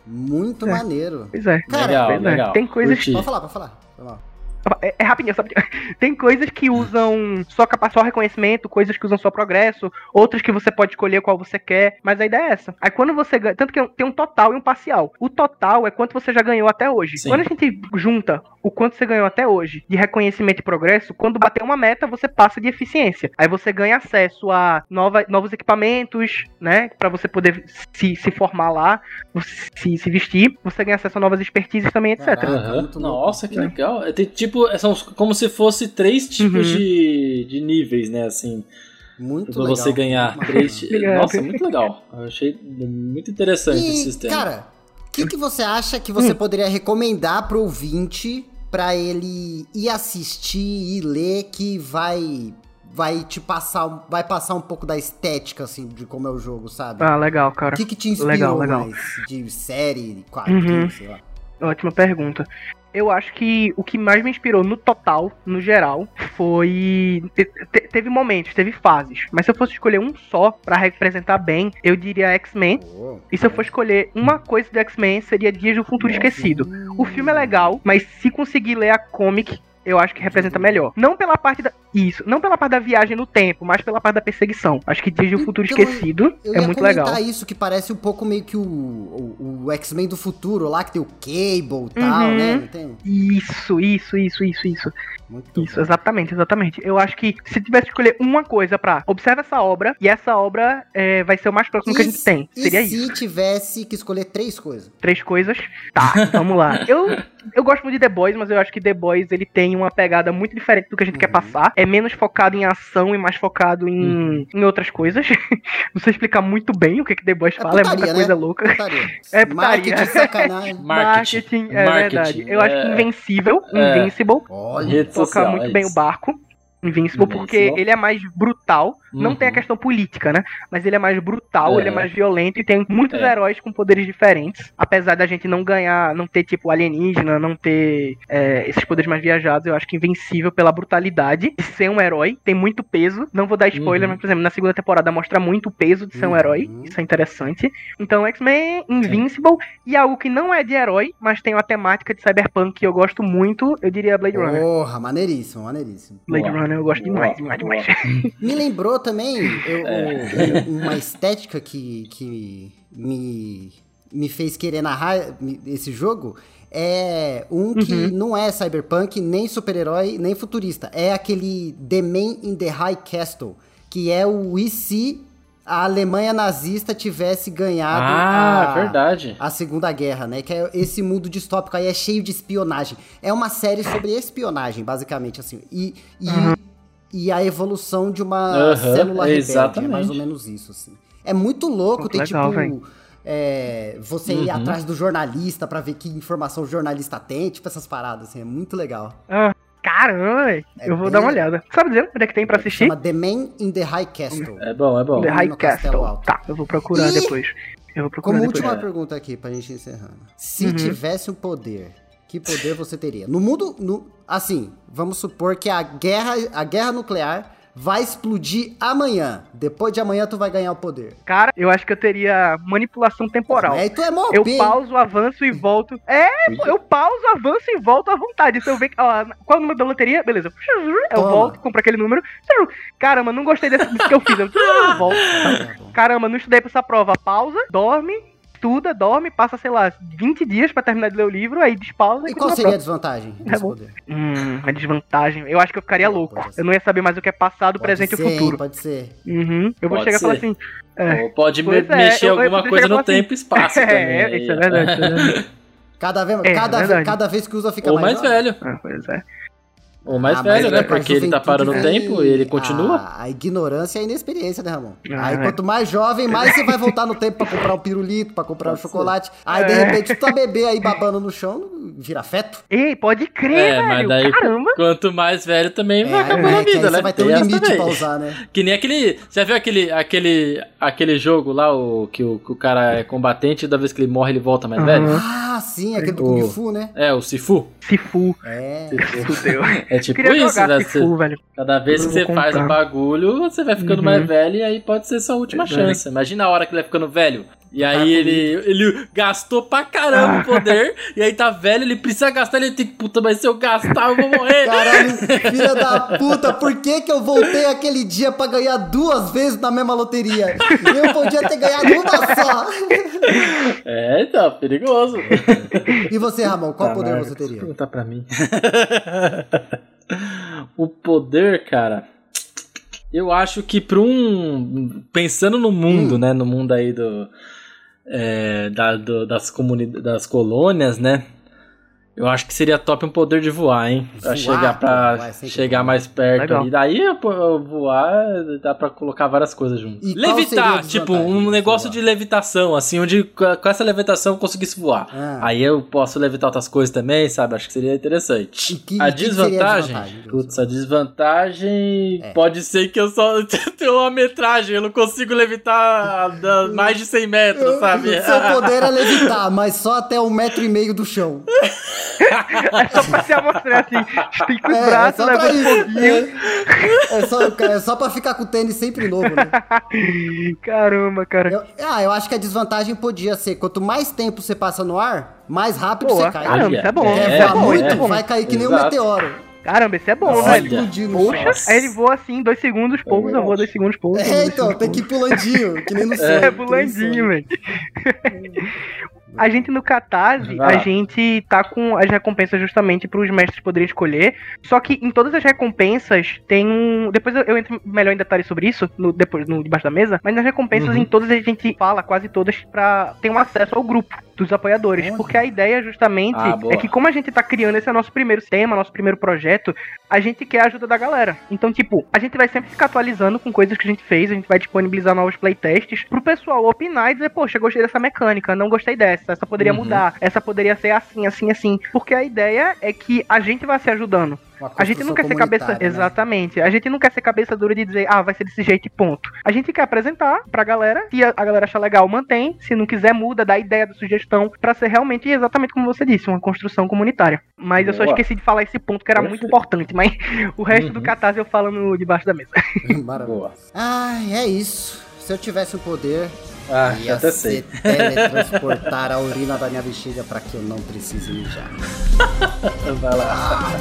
Muito É. maneiro. Pois é. Cara, legal, pois é. legal. Tem coisas. Pode falar, pode falar. Foi mal. É, é rapidinho, só rapidinho. Tem coisas que usam só capa só reconhecimento, coisas que usam só progresso, outras que você pode escolher qual você quer, mas a ideia é essa. Aí quando você ganha. Tanto que tem um total e um parcial. O total é quanto você já ganhou até hoje. Sim. Quando a gente junta o quanto você ganhou até hoje de reconhecimento e progresso, quando bater uma meta, você passa de eficiência. Aí você ganha acesso a nova, novos equipamentos, né? Pra você poder se, se formar lá, se, se vestir. Você ganha acesso a novas expertises também, etc. Caraca. Nossa, que É. legal. É, Tem, tipo, são como se fosse três tipos Uhum. de, de níveis, né? Assim, Muito pra legal. você ganhar três. Nossa, muito legal. Eu achei muito interessante esse E, sistema. cara, o que, que você acha que você poderia recomendar pro ouvinte pra ele ir assistir e ler que vai vai te passar, vai passar um pouco da estética assim de como é o jogo, sabe? Ah, legal, cara. O que, que te inspirou Legal, legal. mais de série, quadrinho, Uhum. sei lá? Ótima pergunta. Eu acho que o que mais me inspirou no total, no geral, foi. te- te- teve momentos, teve fases. Mas se eu fosse escolher um só pra representar bem, eu diria X-Men. E se eu for escolher uma coisa do X-Men, seria Dias do Futuro Esquecido. O filme é legal, mas se conseguir ler a comic, eu acho que representa melhor. Não pela parte da. Isso, não pela parte da viagem no tempo, mas pela parte da perseguição. Acho que Dias do Futuro Então, Esquecido é muito legal. isso, que parece um pouco meio que o, o, o X-Men do futuro lá, que tem o Cable e tal, Uhum. né? Tem? Isso, isso, isso, isso, isso. Muito Isso, bom. exatamente, exatamente. Eu acho que se tivesse que escolher uma coisa pra. Observa essa obra, e essa obra é, vai ser o mais próximo que a E gente tem. e Seria se isso. tivesse que escolher três coisas? Três coisas. Tá, vamos lá. Eu, eu gosto muito de The Boys, mas eu acho que The Boys ele tem uma pegada muito diferente do que a gente Uhum. quer passar. É menos focado em ação e mais focado em, Uhum. em outras coisas. Não sei explicar muito bem o que, que The Boys É fala, é putaria, muita né? coisa louca. Putaria. É putaria. Marketing, sacanagem. Marketing. é Marketing, verdade. Eu acho que é. Invencível, É. Invincible, Olha, toca social, muito é bem o barco. Invincible, porque Invincible. ele é mais brutal. Não Uhum. tem a questão política, né? Mas ele é mais brutal, É. ele é mais violento e tem muitos É. heróis com poderes diferentes. Apesar da gente não ganhar, não ter tipo alienígena, não ter é, esses poderes mais viajados, eu acho que Invencível pela brutalidade de ser um herói, tem muito peso. Não vou dar spoiler, Uhum. mas por exemplo, na segunda temporada mostra muito o peso de ser um Uhum. herói. Isso é interessante. Então, X-Men, Invincible e algo que não é de herói, mas tem uma temática de cyberpunk que eu gosto muito, eu diria Blade Runner. porra, maneiríssimo, maneiríssimo. Blade Boa. Runner eu gosto demais, Boa, demais, demais. Me lembrou também eu- É. uma estética que, que me, me fez querer narrar esse jogo. É um que Uhum. não é cyberpunk, nem super-herói, nem futurista. É aquele The Man in the High Castle, que é o e se a Alemanha nazista tivesse ganhado Ah, a, verdade. a Segunda Guerra, né? Que é esse mundo distópico aí é cheio de espionagem. É uma série sobre espionagem, basicamente, assim. E, e, e a evolução de uma Aham, célula rebelde. É mais ou menos isso, assim. É muito louco, Pô, tem legal, tipo. é, você ir Uhum. atrás do jornalista pra ver que informação o jornalista tem, tipo essas paradas, assim, é muito legal. Ah, caramba. É eu vou bem dar uma olhada. Sabe dizer onde é que tem pra assistir? Chama The Man in the High Castle. É bom, é bom. The no High Castelo Castle. Alto. Tá, eu vou procurar E- depois. Eu vou procurar Como depois. última É. pergunta aqui, pra gente encerrando. Se Uhum. tivesse um poder, que poder você teria? No mundo, no, assim, vamos supor que a guerra, a guerra nuclear vai explodir amanhã. Depois de amanhã tu vai ganhar o poder. Cara, eu acho que eu teria manipulação temporal. Aí tu é mó Eu pauso, avanço e volto. É, eu pauso, avanço e volto à vontade. Se eu ver que. Ó, qual é o número da loteria? Beleza. Eu Toma. volto, compro aquele número. Caramba, não gostei desse, disso que eu fiz. Eu volto. Tá. Caramba, não estudei pra essa prova. Pausa, dorme, estuda, dorme, passa, sei lá, 20 dias pra terminar de ler o livro, aí despausa E e qual seria a desvantagem É desse poder? Hum, a desvantagem. Eu acho que eu ficaria Pode louco. ser. Eu não ia saber mais o que é passado, presente Pode e ser, hein? futuro. Pode ser. Uhum. Eu vou Pode chegar e falar ser. assim. É. Ou pode me- é, mexer eu- eu- alguma coisa no assim. tempo e espaço também. É, isso é verdade. Isso é verdade. Cada vez, É, cada, verdade. cada vez que usa fica Ou mais, mais velho. Ah, pois é. Ou mais Ah, velho, né? é Porque ele tá parando o tempo e ele continua. A, a ignorância e a inexperiência, né, Ramon? Ah, aí é. quanto mais jovem, mais você vai voltar no tempo pra comprar um pirulito, pra comprar um chocolate. Aí, de É. repente, tu tá bebê aí babando no chão, vira feto. Ei, pode crer, É, mas velho. daí- Caramba. Quanto mais velho também vai É, acabando é, a vida, você né? vai ter um limite também. pra usar, né? Que nem aquele. Já viu aquele, aquele, aquele jogo lá, o, que, o, que o cara é combatente e da vez que ele morre ele volta mais Aham. velho? Ah, sim, aquele do O- Kung Fu, né? É, o Sifu. Sifu. É. Fudeu. É tipo Queria isso, jogar né? Velho. cada vez que você vou faz comprar. um bagulho, você vai ficando Uhum. mais velho e aí pode ser sua última Verdade. chance. Imagina a hora que ele vai ficando velho. E aí Tá ele, ele gastou pra caramba o poder, e aí tá velho, ele precisa gastar, ele tem que, puta, mas se eu gastar eu vou morrer. Caralho, filha da puta, por que que eu voltei aquele dia pra ganhar duas vezes na mesma loteria? Eu podia ter ganhado uma só. É, então, perigoso. E você, Ramon, qual Tá, poder mas você teria? Perguntar pra mim. o poder, cara. Eu acho que pra um. Pensando no mundo, Hum. né? No mundo aí do. é, da- do- das, comuni das colônias, né? Eu acho que seria top um poder de voar, hein? Pra Voar, chegar, sempre chegar mais perto Legal. ali. Daí voar dá pra colocar várias coisas. E a Levitar, tipo, desvantagem um negócio voar? de levitação, assim, onde com essa levitação eu conseguisse voar. Ah. Aí eu posso levitar outras coisas também, sabe? Acho que seria interessante. E que- a e que seria a desvantagem? desvantagem de Putz, a desvantagem É. pode ser que eu só tenho uma metragem, eu não consigo levitar mais de 100 metros, sabe? Seu poder é levitar, mas só até um metro e meio do chão. É só pra se amostrar assim. Estica os É, é braços, pra levanta um pouquinho. É só, é só pra ficar com o tênis sempre novo, né? Caramba, cara. Eu- ah, eu acho que a desvantagem podia ser, quanto mais tempo você passa no ar, mais rápido Boa, você cai. caramba, isso é bom. É, voar bom, muito, é bom. vai cair que nem um Exato. meteoro. Caramba, esse é bom, Olha. velho. Poxa, aí ele voa assim, dois segundos, pousa, voa dois segundos, pousa. É, então, tem que ir pulandinho, que nem no. É, nem no pulandinho, velho. A gente no Catarse, Vai a gente tá com as recompensas justamente para os mestres poderem escolher. Só que em todas as recompensas tem um. Depois eu, eu entro melhor em detalhes sobre isso, no, depois, no debaixo da mesa. Mas nas recompensas, Uhum. em todas a gente fala, quase todas, pra ter um acesso ao grupo dos apoiadores. Olha. Porque a ideia justamente Ah, é que, como a gente tá criando esse é nosso primeiro tema, nosso primeiro projeto, a gente quer a ajuda da galera. Então, tipo, a gente vai sempre ficar atualizando com coisas que a gente fez, a gente vai disponibilizar novos playtests pro pessoal opinar e dizer, poxa, gostei dessa mecânica, não gostei dessa, essa poderia Uhum. mudar, essa poderia ser assim, assim, assim. Porque a ideia é que a gente vai se ajudando. A gente não quer ser cabeça. né? Exatamente. A gente não quer ser cabeça dura de dizer, ah, vai ser desse jeito e ponto. A gente quer apresentar pra galera. Se a a galera achar legal, mantém. Se não quiser, muda, dá ideia da sugestão pra ser realmente exatamente como você disse, uma construção comunitária. Mas eu só Boa. esqueci de falar esse ponto que era muito importante. Mas o resto do Uhum. catarse eu falo no, debaixo da mesa. Maravilha. Boa. Ai, é isso. Se eu tivesse o poder, Ah, ia até ser sei. teletransportar a urina da minha bexiga pra que eu não precise mijar. Vai lá.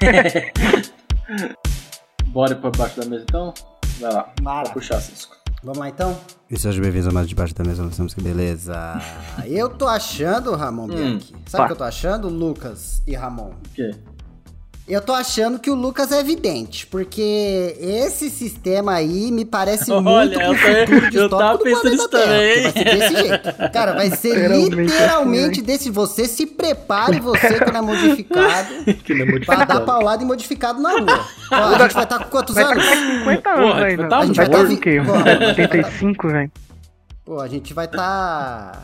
Bora pra baixo da mesa então? Vai lá. Mara. Vou puxar, Cisco. Vamos lá então? E sejam bem-vindos a mais debaixo da mesa, nós que beleza. Eu tô achando, Ramon Bianchi. Sabe o que eu tô achando, Lucas e Ramon? O quê? Eu tô achando que o Lucas é evidente, porque esse sistema aí me parece muito Olha, com eu o tô- eu tava pensando planeta isso também. Vai ser desse jeito. Cara, vai ser Literalmente literalmente desse. Você se prepare, você que não é modificado, que não é pra modificado. dar paulada e modificado na rua. Ó, a gente vai estar com quantos Vai estar anos? com 50 anos Porra, ainda. tá a gente vai estar o quê? Porra. 85, velho. Pô, a gente vai estar.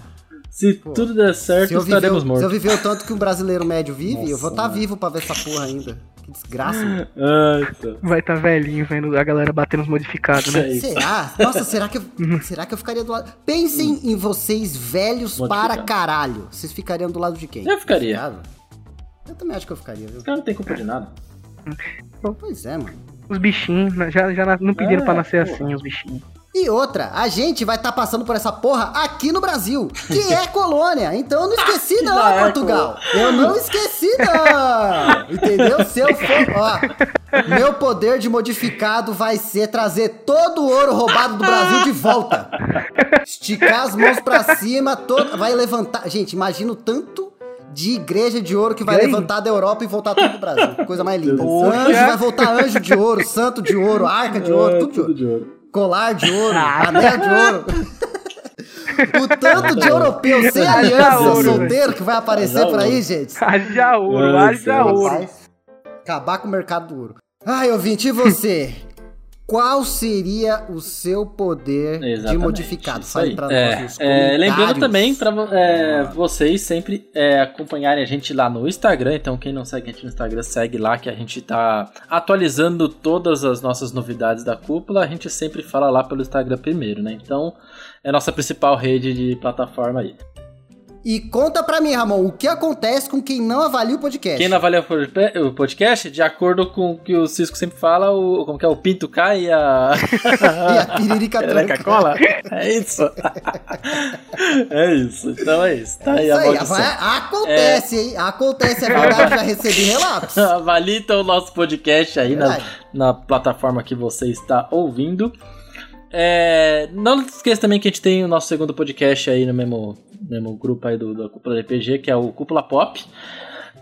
Se tudo der certo, Se eu, viver, estaremos se eu mortos. viver o tanto que um brasileiro médio vive, eu vou Nossa, estar mano. vivo pra ver essa porra ainda. Que desgraça. mano. Ah, tá. Vai estar velhinho vendo a galera batendo os modificados, né? É. Será? Nossa, será que, eu, será que eu ficaria do lado? Pensem em vocês velhos Modificado. para caralho. Vocês ficariam do lado de quem? Eu ficaria. Modificado? Eu também acho que eu ficaria, viu? Os caras não tem culpa de nada. Pois é, mano. Os bichinhos, né, já, já não pediram É, pra nascer porra. assim, os bichinhos. E outra, a gente vai estar passando por essa porra aqui no Brasil, que é colônia. Então eu não esqueci não, Já é Portugal. Eu não esqueci não. Entendeu? Se eu for, ó, meu poder de modificado vai ser trazer todo o ouro roubado do Brasil de volta. Esticar as mãos pra cima, todo, vai levantar. Gente, imagina o tanto de igreja de ouro que vai levantar da Europa e voltar tudo pro Brasil. Coisa mais linda. Anjo vai voltar anjo de ouro, santo de ouro, arca de É, de ouro tudo de ouro. Colar de ouro, Ah. anel de ouro. o tanto de europeu sem aliança ouro, solteiro que vai aparecer por aí, gente. Haja ouro, haja ouro. Acabar com o mercado do ouro. Ai, ouvinte, e você? Qual seria o seu poder de Exatamente, modificado? isso Fale pra É, nós é, lembrando também para vocês sempre é, acompanharem a gente lá no Instagram. Então, quem não segue a gente no Instagram, segue lá que a gente tá atualizando todas as nossas novidades da cúpula. A gente sempre fala lá pelo Instagram primeiro, né? Então, é a nossa principal rede de plataforma aí. E conta pra mim, Ramon, o que acontece com quem não avalia o podcast? Quem não avalia o podcast, de acordo com o que o Cisco sempre fala, o, como que é o pinto cai e a. E a piririca cola? É isso. é isso. Então é isso. Tá aí Isso aí, vai- acontece, hein? Acontece, é verdade, já recebi relatos. Avalie então o nosso podcast aí na, na plataforma que você está ouvindo. É, não esqueça também que a gente tem o nosso segundo podcast aí no mesmo, mesmo grupo aí do, da Cúpula RPG, que é o Cúpula Pop.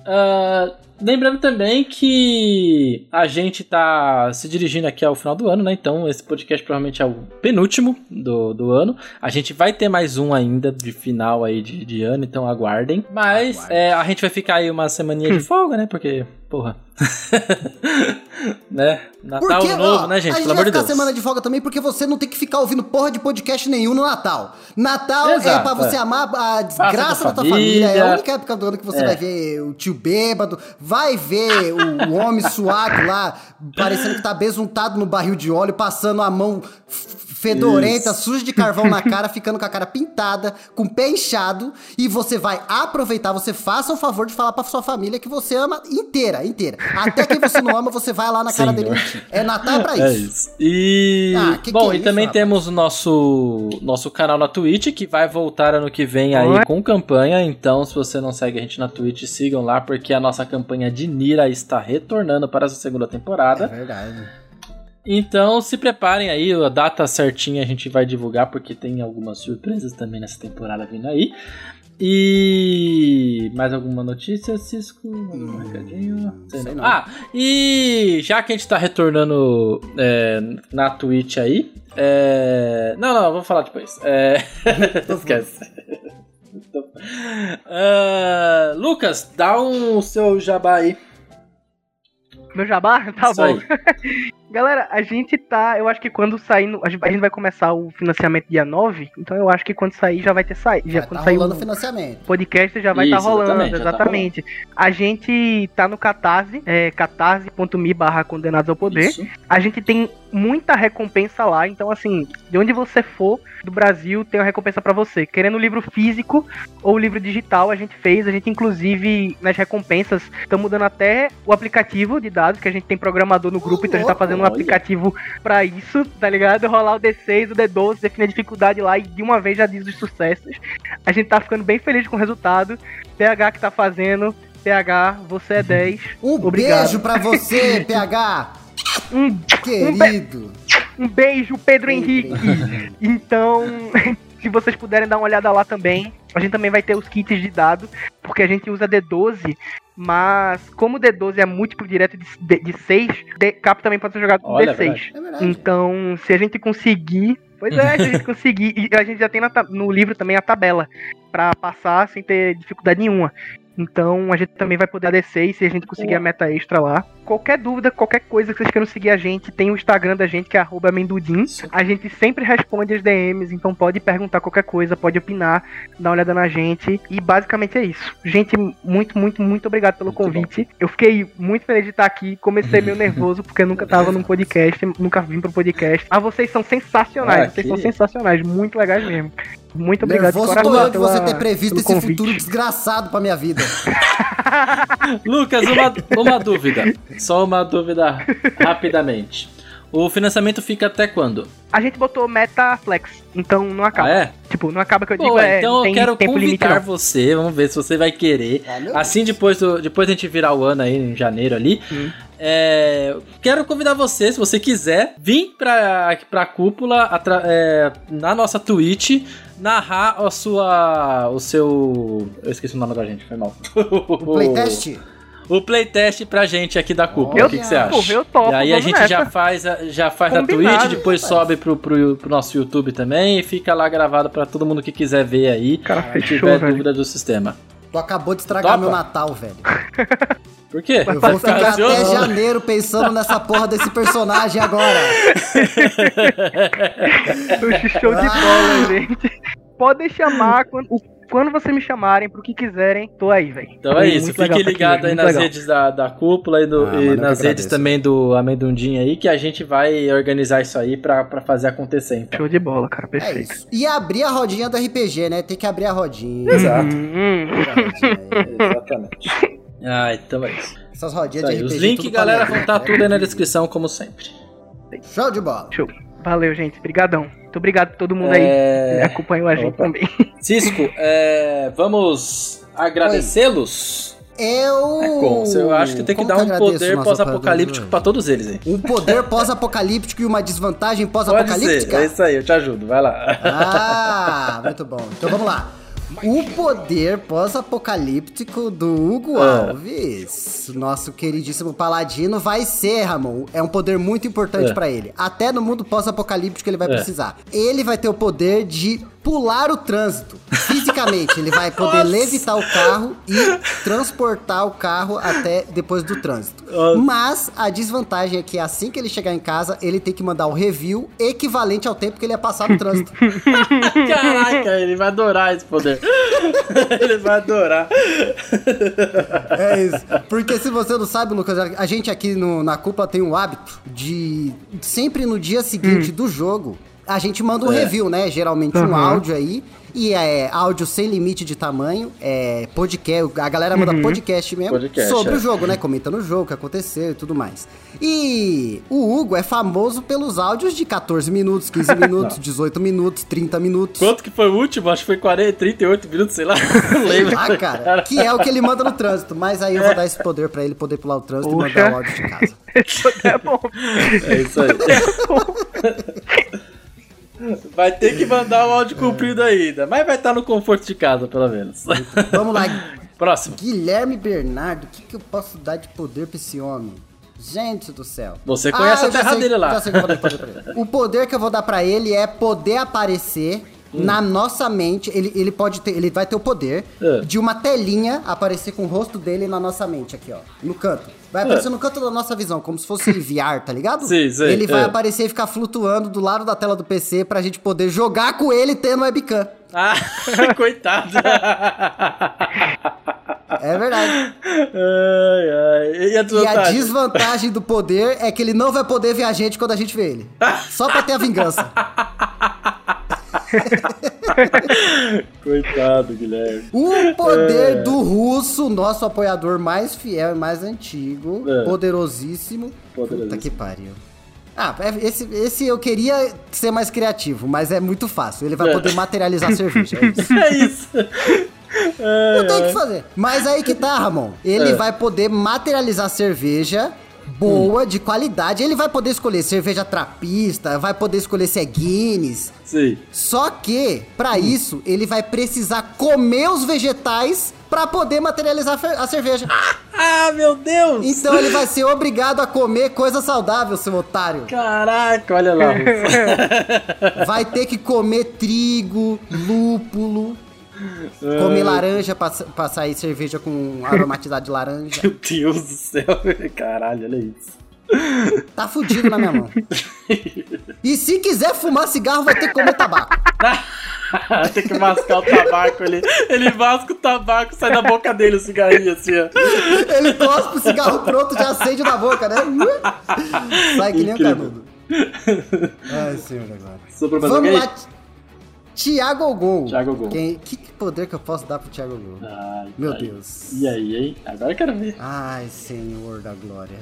Ah, lembrando também que a gente tá se dirigindo aqui ao final do ano, né? Então esse podcast provavelmente é o penúltimo do, do ano. A gente vai ter mais um ainda de final aí de, de ano, então aguardem. Mas Aguardem. é, a gente vai ficar aí uma semaninha de folga, né? Porque, porra. né? Natal Porque, novo, ó, né, gente? A gente Pelo vai de ficar Deus. semana de folga também porque você não tem que ficar ouvindo porra de podcast nenhum no Natal. Natal é Exato, pra você é. amar a desgraça com a da tua família. É a família. única época do ano que você É. vai ver o tio bêbado, vai ver o, o homem suado lá, parecendo que tá besuntado no barril de óleo, passando a mão fedorenta, Isso. suja de carvão na cara, ficando com a cara pintada, com o pé inchado, e você vai aproveitar, você faça o favor de falar pra sua família que você ama inteira, inteira. Até quem você não ama, você vai lá na cara Sim, dele mentir. É Natal pra É isso. isso. E. Ah, que que Bom, é e isso, também rapaz? temos o nosso, nosso canal na Twitch, que vai voltar ano que vem aí com campanha. Então, se você não segue a gente na Twitch, sigam lá, porque a nossa campanha de Nira está retornando para essa segunda É temporada. verdade. Então, se preparem aí, a data certinha a gente vai divulgar, porque tem algumas surpresas também nessa temporada vindo aí. E mais alguma notícia, Cisco? Recadinho? Sei não. não. Ah, e já que a gente tá retornando é, na Twitch aí. É... Não, não, vou falar depois. É... Esquece. Ah, Lucas, dá um seu jabá aí. Meu jabá? Tá Isso bom. Galera, a gente tá. Eu acho que quando sair. no- a, gente, vai começar o financiamento dia 9. Então eu acho que quando sair já vai ter saído. Já Já quando tá sair rolando o financiamento. podcast já vai estar Isso, rolando. exatamente, Exatamente. já tá a gente tá no Catarse, é catarse.me barra condenados ao poder. Isso. A gente tem muita recompensa lá, então assim, de onde você for do Brasil, tem uma recompensa pra você. Querendo o livro físico ou o livro digital, a gente fez, a gente inclusive nas recompensas estamos dando até o aplicativo de dados que a gente tem programador no grupo, Ô, então a gente tá fazendo um aplicativo pra isso, tá ligado? Rolar o D6, o D12, definir a dificuldade lá e de uma vez já diz os sucessos. A gente tá ficando bem feliz com o resultado. PH que tá fazendo, PH, você é 10. Um Obrigado. beijo pra você, PH, Um querido. Um beijo, Pedro Henrique. Henrique. Então, se vocês puderem dar uma olhada lá também, a gente também vai ter os kits de dado, porque a gente usa D12, mas como o D12 é múltiplo direto de, de, de 6, D, Cap também pode ser jogado com Olha, é D6. verdade. É verdade. Então, se a gente conseguir. Pois é, se a gente conseguir. E a gente já tem na no livro também a tabela pra passar sem ter dificuldade nenhuma. Então a gente também vai poder descer se a gente conseguir a meta extra lá. Qualquer dúvida, qualquer coisa que vocês queiram seguir a gente, tem o Instagram da gente que é arroba amendodim. A gente sempre responde as DMs, então pode perguntar qualquer coisa, pode opinar, dar uma olhada na gente. E basicamente é isso. Gente, muito, muito, muito obrigado pelo Muito convite. Eu fiquei muito feliz de estar aqui. Comecei meio nervoso porque eu nunca tava num podcast, nunca vim pro podcast. Ah, vocês são sensacionais, Ah, vocês que- são sensacionais, muito legais mesmo. Muito obrigado Nervoso de tô coração eu de você ter previsto esse convite. futuro desgraçado pra minha vida. Lucas, uma, uma dúvida. Só uma dúvida rapidamente. O financiamento fica até quando? A gente botou meta flex, então não acaba. Ah, é? Tipo, não acaba que eu Pô, digo é, então eu quero tempo convidar você, vamos ver se você vai querer. Ah, Assim, depois, do, depois da gente virar o ano aí, em janeiro ali, Hum. é, quero convidar você, se você quiser, vir pra, pra cúpula atra- é, na nossa Twitch, narrar a sua, o seu... Eu esqueci o nome da gente, foi mal. O playtest? O playtest pra gente aqui da cúpula, o que, que você acha? Eu topo, e aí a gente nessa. já faz, a- já faz na Combinado, Twitch, depois rapaz. sobe pro, pro, pro nosso YouTube também e fica lá gravado pra todo mundo que quiser ver aí. Cara, Se fechou, tiver velho. dúvida do sistema. Tu acabou de estragar Topa? meu Natal, velho. Por quê? Eu vou ficar Ansioso? até janeiro pensando nessa porra desse personagem agora. Show de bola, gente. Podem chamar quando, o- quando você me chamarem pro que quiserem, tô aí, velho. Então é isso, fique ligado aí nas redes. redes da, da cúpula e, do, Ah, e nas redes agradeço. também do Amendundinho aí, que a gente vai organizar isso aí pra, pra fazer acontecer, então. Show de bola, cara, É perfeito. isso. E abrir a rodinha do RPG, né? Tem que abrir a rodinha. Exato. Hum, aí. Exatamente. Ah, então é isso. Essas rodinhas Isso de aí, RPG. Os links, galera, ler, vão estar né? tudo aí na descrição, como sempre. Show de bola. show. Valeu, gente. Obrigadão. Muito obrigado a todo mundo aí que É... acompanhou a gente Opa. também. Cisco, é, vamos agradecê-los? Eu. É como? Eu acho que tem que Como dar um poder pós-apocalíptico de todos eles, hein? Um poder pós-apocalíptico e uma desvantagem pós-apocalíptica? é isso aí, eu te ajudo, vai lá. Ah, muito bom. Então vamos lá. O poder pós-apocalíptico do Hugo Ah. Alves, nosso queridíssimo paladino, vai ser, Ramon, é um poder muito importante É. pra ele. Até no mundo pós-apocalíptico ele vai É. precisar. Ele vai ter o poder de pular o trânsito. Fisicamente, ele vai poder Nossa. levitar o carro e transportar o carro até depois do trânsito. Nossa. Mas a desvantagem é que assim que ele chegar em casa, ele tem que mandar o review equivalente ao tempo que ele ia passar no trânsito. Caraca, ele vai adorar esse poder. ele vai adorar. É isso. Porque se você não sabe, Lucas, a gente aqui no- na cúpula tem um hábito de sempre no dia seguinte do jogo, a gente manda um É. review, né? Geralmente um Uhum. áudio aí. E é áudio sem limite de tamanho, é podcast, a galera manda podcast mesmo Podcast, sobre é. o jogo, né? Comentando o jogo, o que aconteceu e tudo mais. E o Hugo é famoso pelos áudios de 14 minutos, 15 minutos, 18 minutos, 30 minutos. Quanto que foi o último? Acho que foi 40, 38 minutos, sei lá. Não lembro. Ah, cara, que é o que ele manda no trânsito. Mas aí eu vou dar esse poder pra ele poder pular o trânsito e mandar o áudio de casa. Poder é bom. É isso aí. Vai ter que mandar o áudio comprido ainda, mas vai estar no conforto de casa, pelo menos. Vamos lá, Próximo. Guilherme Bernardo, o que, que eu posso dar de poder pra esse homem? Gente do céu. Você conhece eu a terra sei- dele lá. O poder que eu vou dar pra ele é poder aparecer Hum. na nossa mente. Ele, ele pode ter, ele vai ter o poder É. de uma telinha aparecer com o rosto dele na nossa mente aqui, ó, no canto. Vai É. aparecer no canto da nossa visão, como se fosse VR, tá ligado? Sim, sim, Ele vai é. aparecer e ficar flutuando do lado da tela do PC pra gente poder jogar com ele tendo webcam. Ah, coitado. É verdade. ai, ai. E a E a desvantagem? desvantagem do poder é que ele não vai poder ver a gente quando a gente vê ele. Só pra ter a vingança. Coitado, Guilherme. O poder do russo, nosso apoiador mais fiel e mais antigo. É. Poderosíssimo. Poderosíssimo. Puta que pariu. Ah, é- esse, esse eu queria ser mais criativo, mas é muito fácil. Ele vai É. poder materializar cerveja. É isso. É isso. Não tem o que fazer. Mas aí que tá, Ramon. Ele É. vai poder materializar cerveja boa, de qualidade. Ele vai poder escolher cerveja trapista, vai poder escolher se é Guinness. Sim. Só que, pra isso, ele vai precisar comer os vegetais pra poder materializar a cerveja. Ah, meu Deus! Então ele vai ser obrigado a comer coisa saudável, seu otário. Caraca, olha lá. Vai ter que comer trigo, lúpulo, comer laranja pra, pra sair cerveja com aromatizado de laranja. Meu Deus do céu. Caralho, olha isso. Tá fudido na minha mão. E se quiser fumar cigarro, vai ter que comer tabaco. Tem que mascar o tabaco ali. Ele masca o tabaco, sai da boca dele o cigarrinho assim, ó. Ele cospe o cigarro pronto, já acende na boca, né? Sai que nem o canudo. Ai, senhor agora. Vamos lá. Tiago Gol. Thiago Gol. Quem, que poder que eu posso dar pro Thiago Gol? Ai, Meu ai. Deus. E aí, hein? Agora eu quero ver. Ai, Senhor da Glória.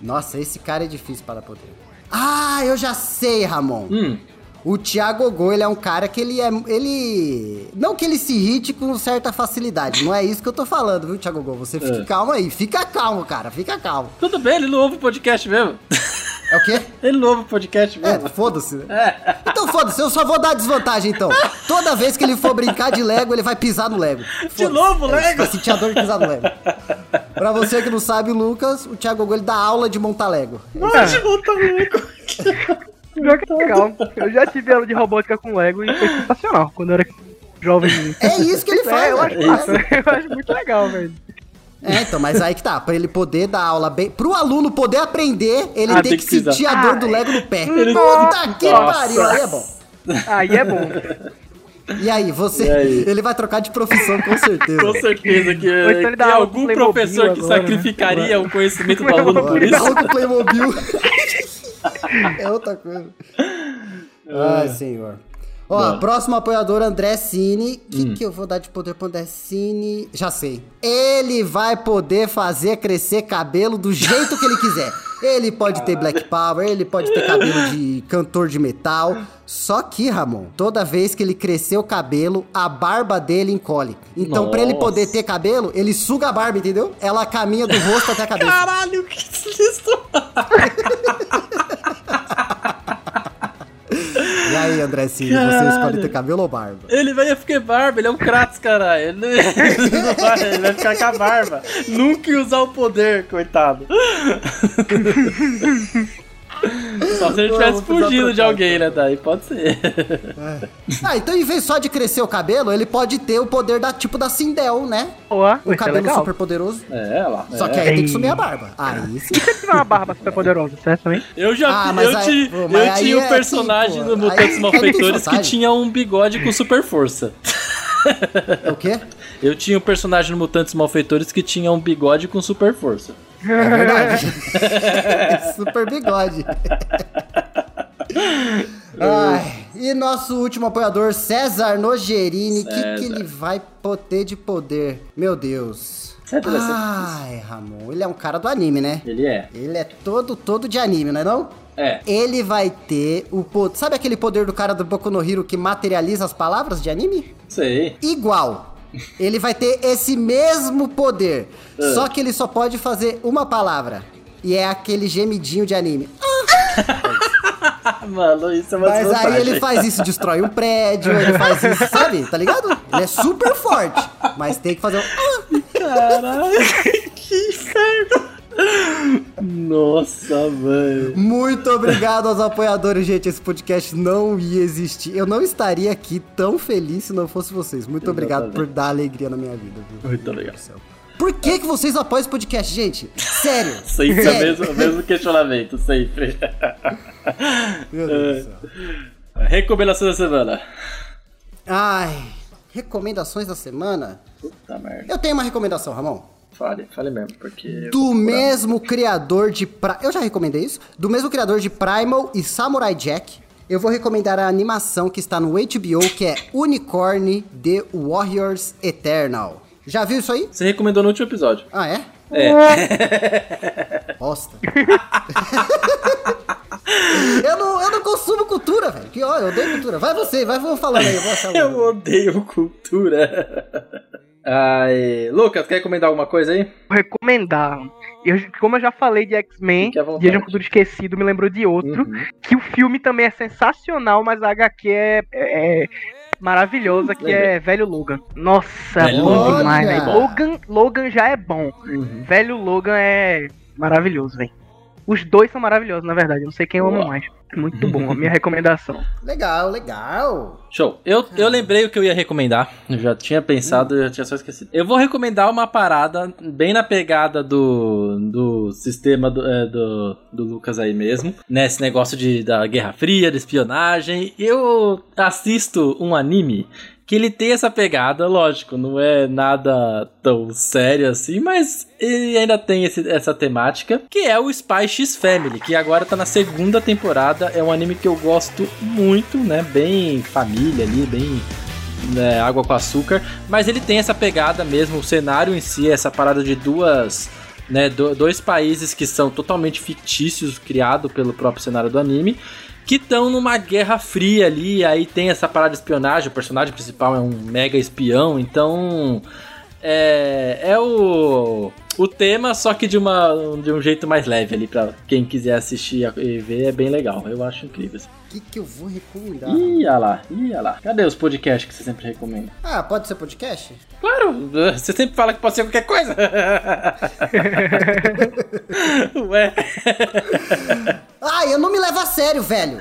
Nossa, esse cara é difícil para poder. Ah, eu já sei, Ramon. Hum, O Thiago Gol, ele é um cara que ele é. Ele. Não que ele se irrite com certa facilidade. Não é isso que eu tô falando, viu, Thiago Gol? Você fica É. calmo aí. Fica calmo, cara. Fica calmo. tudo bem, ele não ouve o podcast mesmo. É o quê? Ele não ouve o podcast É, mesmo. foda-se. né? Então foda-se, eu só vou dar desvantagem então. Toda vez que ele for brincar de Lego, ele vai pisar no Lego. Foda-se. novo, É Lego? Vai sentir a dor de pisar no Lego. Pra você que não sabe, Lucas, o Thiago Gol ele dá aula de montar Lego. Pode voltar louco. Pior que é legal. Eu já tive aula de robótica com Lego e foi sensacional quando eu era jovem. É isso que ele faz. É, eu acho massa. Eu acho muito legal, velho. É, então, mas aí que tá, pra ele poder dar aula bem. Pro aluno poder aprender, ele Ah, tem, tem que, que sentir a dor do Lego no pé. Ele- Puta que Nossa. pariu, aí é bom. Aí é bom. E aí, você. E aí? Ele vai trocar de profissão, com certeza. Com certeza que, então ele que algum professor que agora, né? sacrificaria o conhecimento do aluno por Ele dá isso. com Playmobil. é outra coisa. Ai, senhor. Ó, Bora. próximo apoiador, André Cine. O que, Hum. que eu vou dar de poder pro André Cine? Já sei. Ele vai poder fazer crescer cabelo do jeito que ele quiser. Ele pode ter Black Power, ele pode ter cabelo de cantor de metal. Só que, Ramon, toda vez que ele crescer o cabelo, a barba dele encolhe. Então, pra ele poder ter cabelo, ele suga a barba, entendeu? Ela caminha do rosto até a cabeça. Caralho, que isso? aí, André Cine, você escolhe ter cabelo ou barba? Ele vai ficar barba, ele é um Kratos, caralho. Ele, não- ele não vai, ele vai ficar com a barba. Nunca usar o poder, coitado. Só se ele tivesse fugido de alguém, né? Daí pode ser. Ah, então em vez só de crescer o cabelo, ele pode ter o poder da tipo da Sindel, né? Boa, Um vai ser cabelo legal. super poderoso. É, lá. Só é. que aí tem que sumir a barba. Aí sim. Se tiver uma barba super poderosa, certo também? Eu já Ah, mas eu, aí- ti- pô, mas eu tinha um é personagem assim, aí- Mutantes Malfeitores que tinha um bigode com super força. É o quê? Eu tinha um personagem no Mutantes Malfeitores que tinha um bigode com super força. É verdade. super bigode. Ai, e nosso último apoiador, César Nogerini. O que, que ele vai poder de poder? Meu Deus. Sempre Ai, Ramon, ele é um cara do anime, né? Ele é. Ele é todo, todo de anime, não é não? É. Ele vai ter o poder. Sabe aquele poder do cara do Boku no Hero que materializa as palavras de anime? Sei. Igual. Ele vai ter esse mesmo poder. Ah. Só que ele só pode fazer uma palavra. E é aquele gemidinho de anime. Ah, mano, isso é uma Mas aí ele faz isso, destrói um prédio, ele faz isso, sabe? Tá ligado? Ele é super forte. Mas tem que fazer um. Caralho, que inferno. Nossa, velho. Muito obrigado aos apoiadores, gente. Esse podcast não ia existir. Eu não estaria aqui tão feliz se não fosse vocês. Muito obrigado por Exatamente. dar alegria na minha vida. Viu? Muito legal. Por que, que vocês apoiam esse podcast, gente? Sério. Sempre o Sério. mesmo, o mesmo questionamento, sempre. Meu Deus do céu. Recomendação da semana. Ai, recomendações da semana? Puta merda. Eu tenho uma recomendação, Ramon. Fale, fale mesmo, porque. Do mesmo criador de. Pra... Eu já recomendei isso? Do mesmo criador de Primal e Samurai Jack. Eu vou recomendar a animação que está no HBO, que é Unicorn The Warriors Eternal. Já viu isso aí? Você recomendou no último episódio. Ah, é? É. Bosta. eu, não, eu não consumo cultura, velho. Que ó, eu odeio cultura. Vai você, vai vamos falando aí. Eu vou achar Eu odeio cultura. Ai, Lucas, quer recomendar alguma coisa aí? Vou recomendar. Eu, como eu já falei de X-Men. Dia de um Futuro Esquecido me lembrou de outro. Uhum. Que o filme também é sensacional, mas a HQ é, é maravilhosa, que é Velho Logan. Nossa, Velho bom Logan. demais, Olha! velho. Logan, Logan já é bom. Uhum. Velho Logan é maravilhoso, velho. Os dois são maravilhosos, na verdade. Eu não sei quem eu amo mais. Muito bom, a minha recomendação. Legal, legal. Show. Eu, eu lembrei o que eu ia recomendar. Eu já tinha pensado, eu já tinha só esquecido. Eu vou recomendar uma parada bem na pegada do, do sistema do, é, do, do Lucas aí mesmo. Nesse negócio de, da Guerra Fria, de espionagem. Eu assisto um anime que ele tem essa pegada, lógico, não é nada tão sério assim, mas ele ainda tem esse- essa temática, que é o Spy X Family, que agora tá na segunda temporada. É um anime que eu gosto muito, né? Bem família ali, bem né, água com açúcar, mas ele tem essa pegada mesmo, o cenário em si, essa parada de duas. Né, do- dois países que são totalmente fictícios, criado pelo próprio cenário do anime, que estão numa guerra fria ali, aí tem essa parada de espionagem, o personagem principal é um mega espião, então é, é o, o tema, só que de, uma, de um jeito mais leve ali, pra quem quiser assistir e ver, é bem legal, eu acho incrível. O que, que eu vou recomendar? Ih, olha lá, ih, olha lá. Cadê os podcasts que você sempre recomenda? Ah, pode ser podcast? Claro, você sempre fala que pode ser qualquer coisa. Ué. Ah, eu não me levo a sério, velho.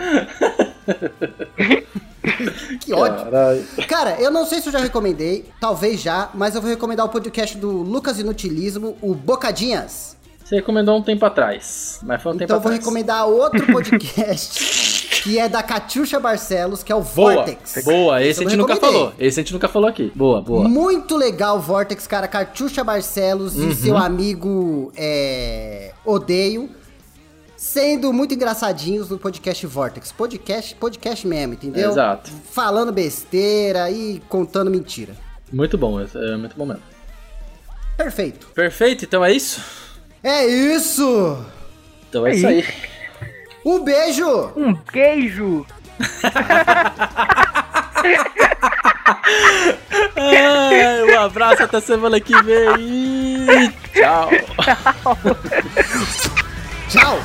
que ódio. Caralho. Cara, eu não sei se eu já recomendei, talvez já, mas eu vou recomendar o podcast do Lucas Inutilismo, o Bocadinhas. Você recomendou um tempo atrás, mas foi um tempo Então eu vou atrás. recomendar outro podcast que é da Catiuxa Barcelos, que é o Boa, Vortex. boa. Esse a eu gente nunca falou. Esse a gente nunca falou aqui. Boa, boa. Muito legal o Vortex, cara. Catiuxa Barcelos Uhum. e seu amigo é, Odeio. Sendo muito engraçadinhos no podcast Vortex. Podcast, podcast mesmo, entendeu? Exato. Falando besteira e contando mentira. Muito bom, esse é muito bom mesmo. Perfeito. Perfeito, então é isso? É isso! Então é isso aí. Um beijo! Um queijo! Ai, um abraço, até semana que vem. Tchau. Tchau!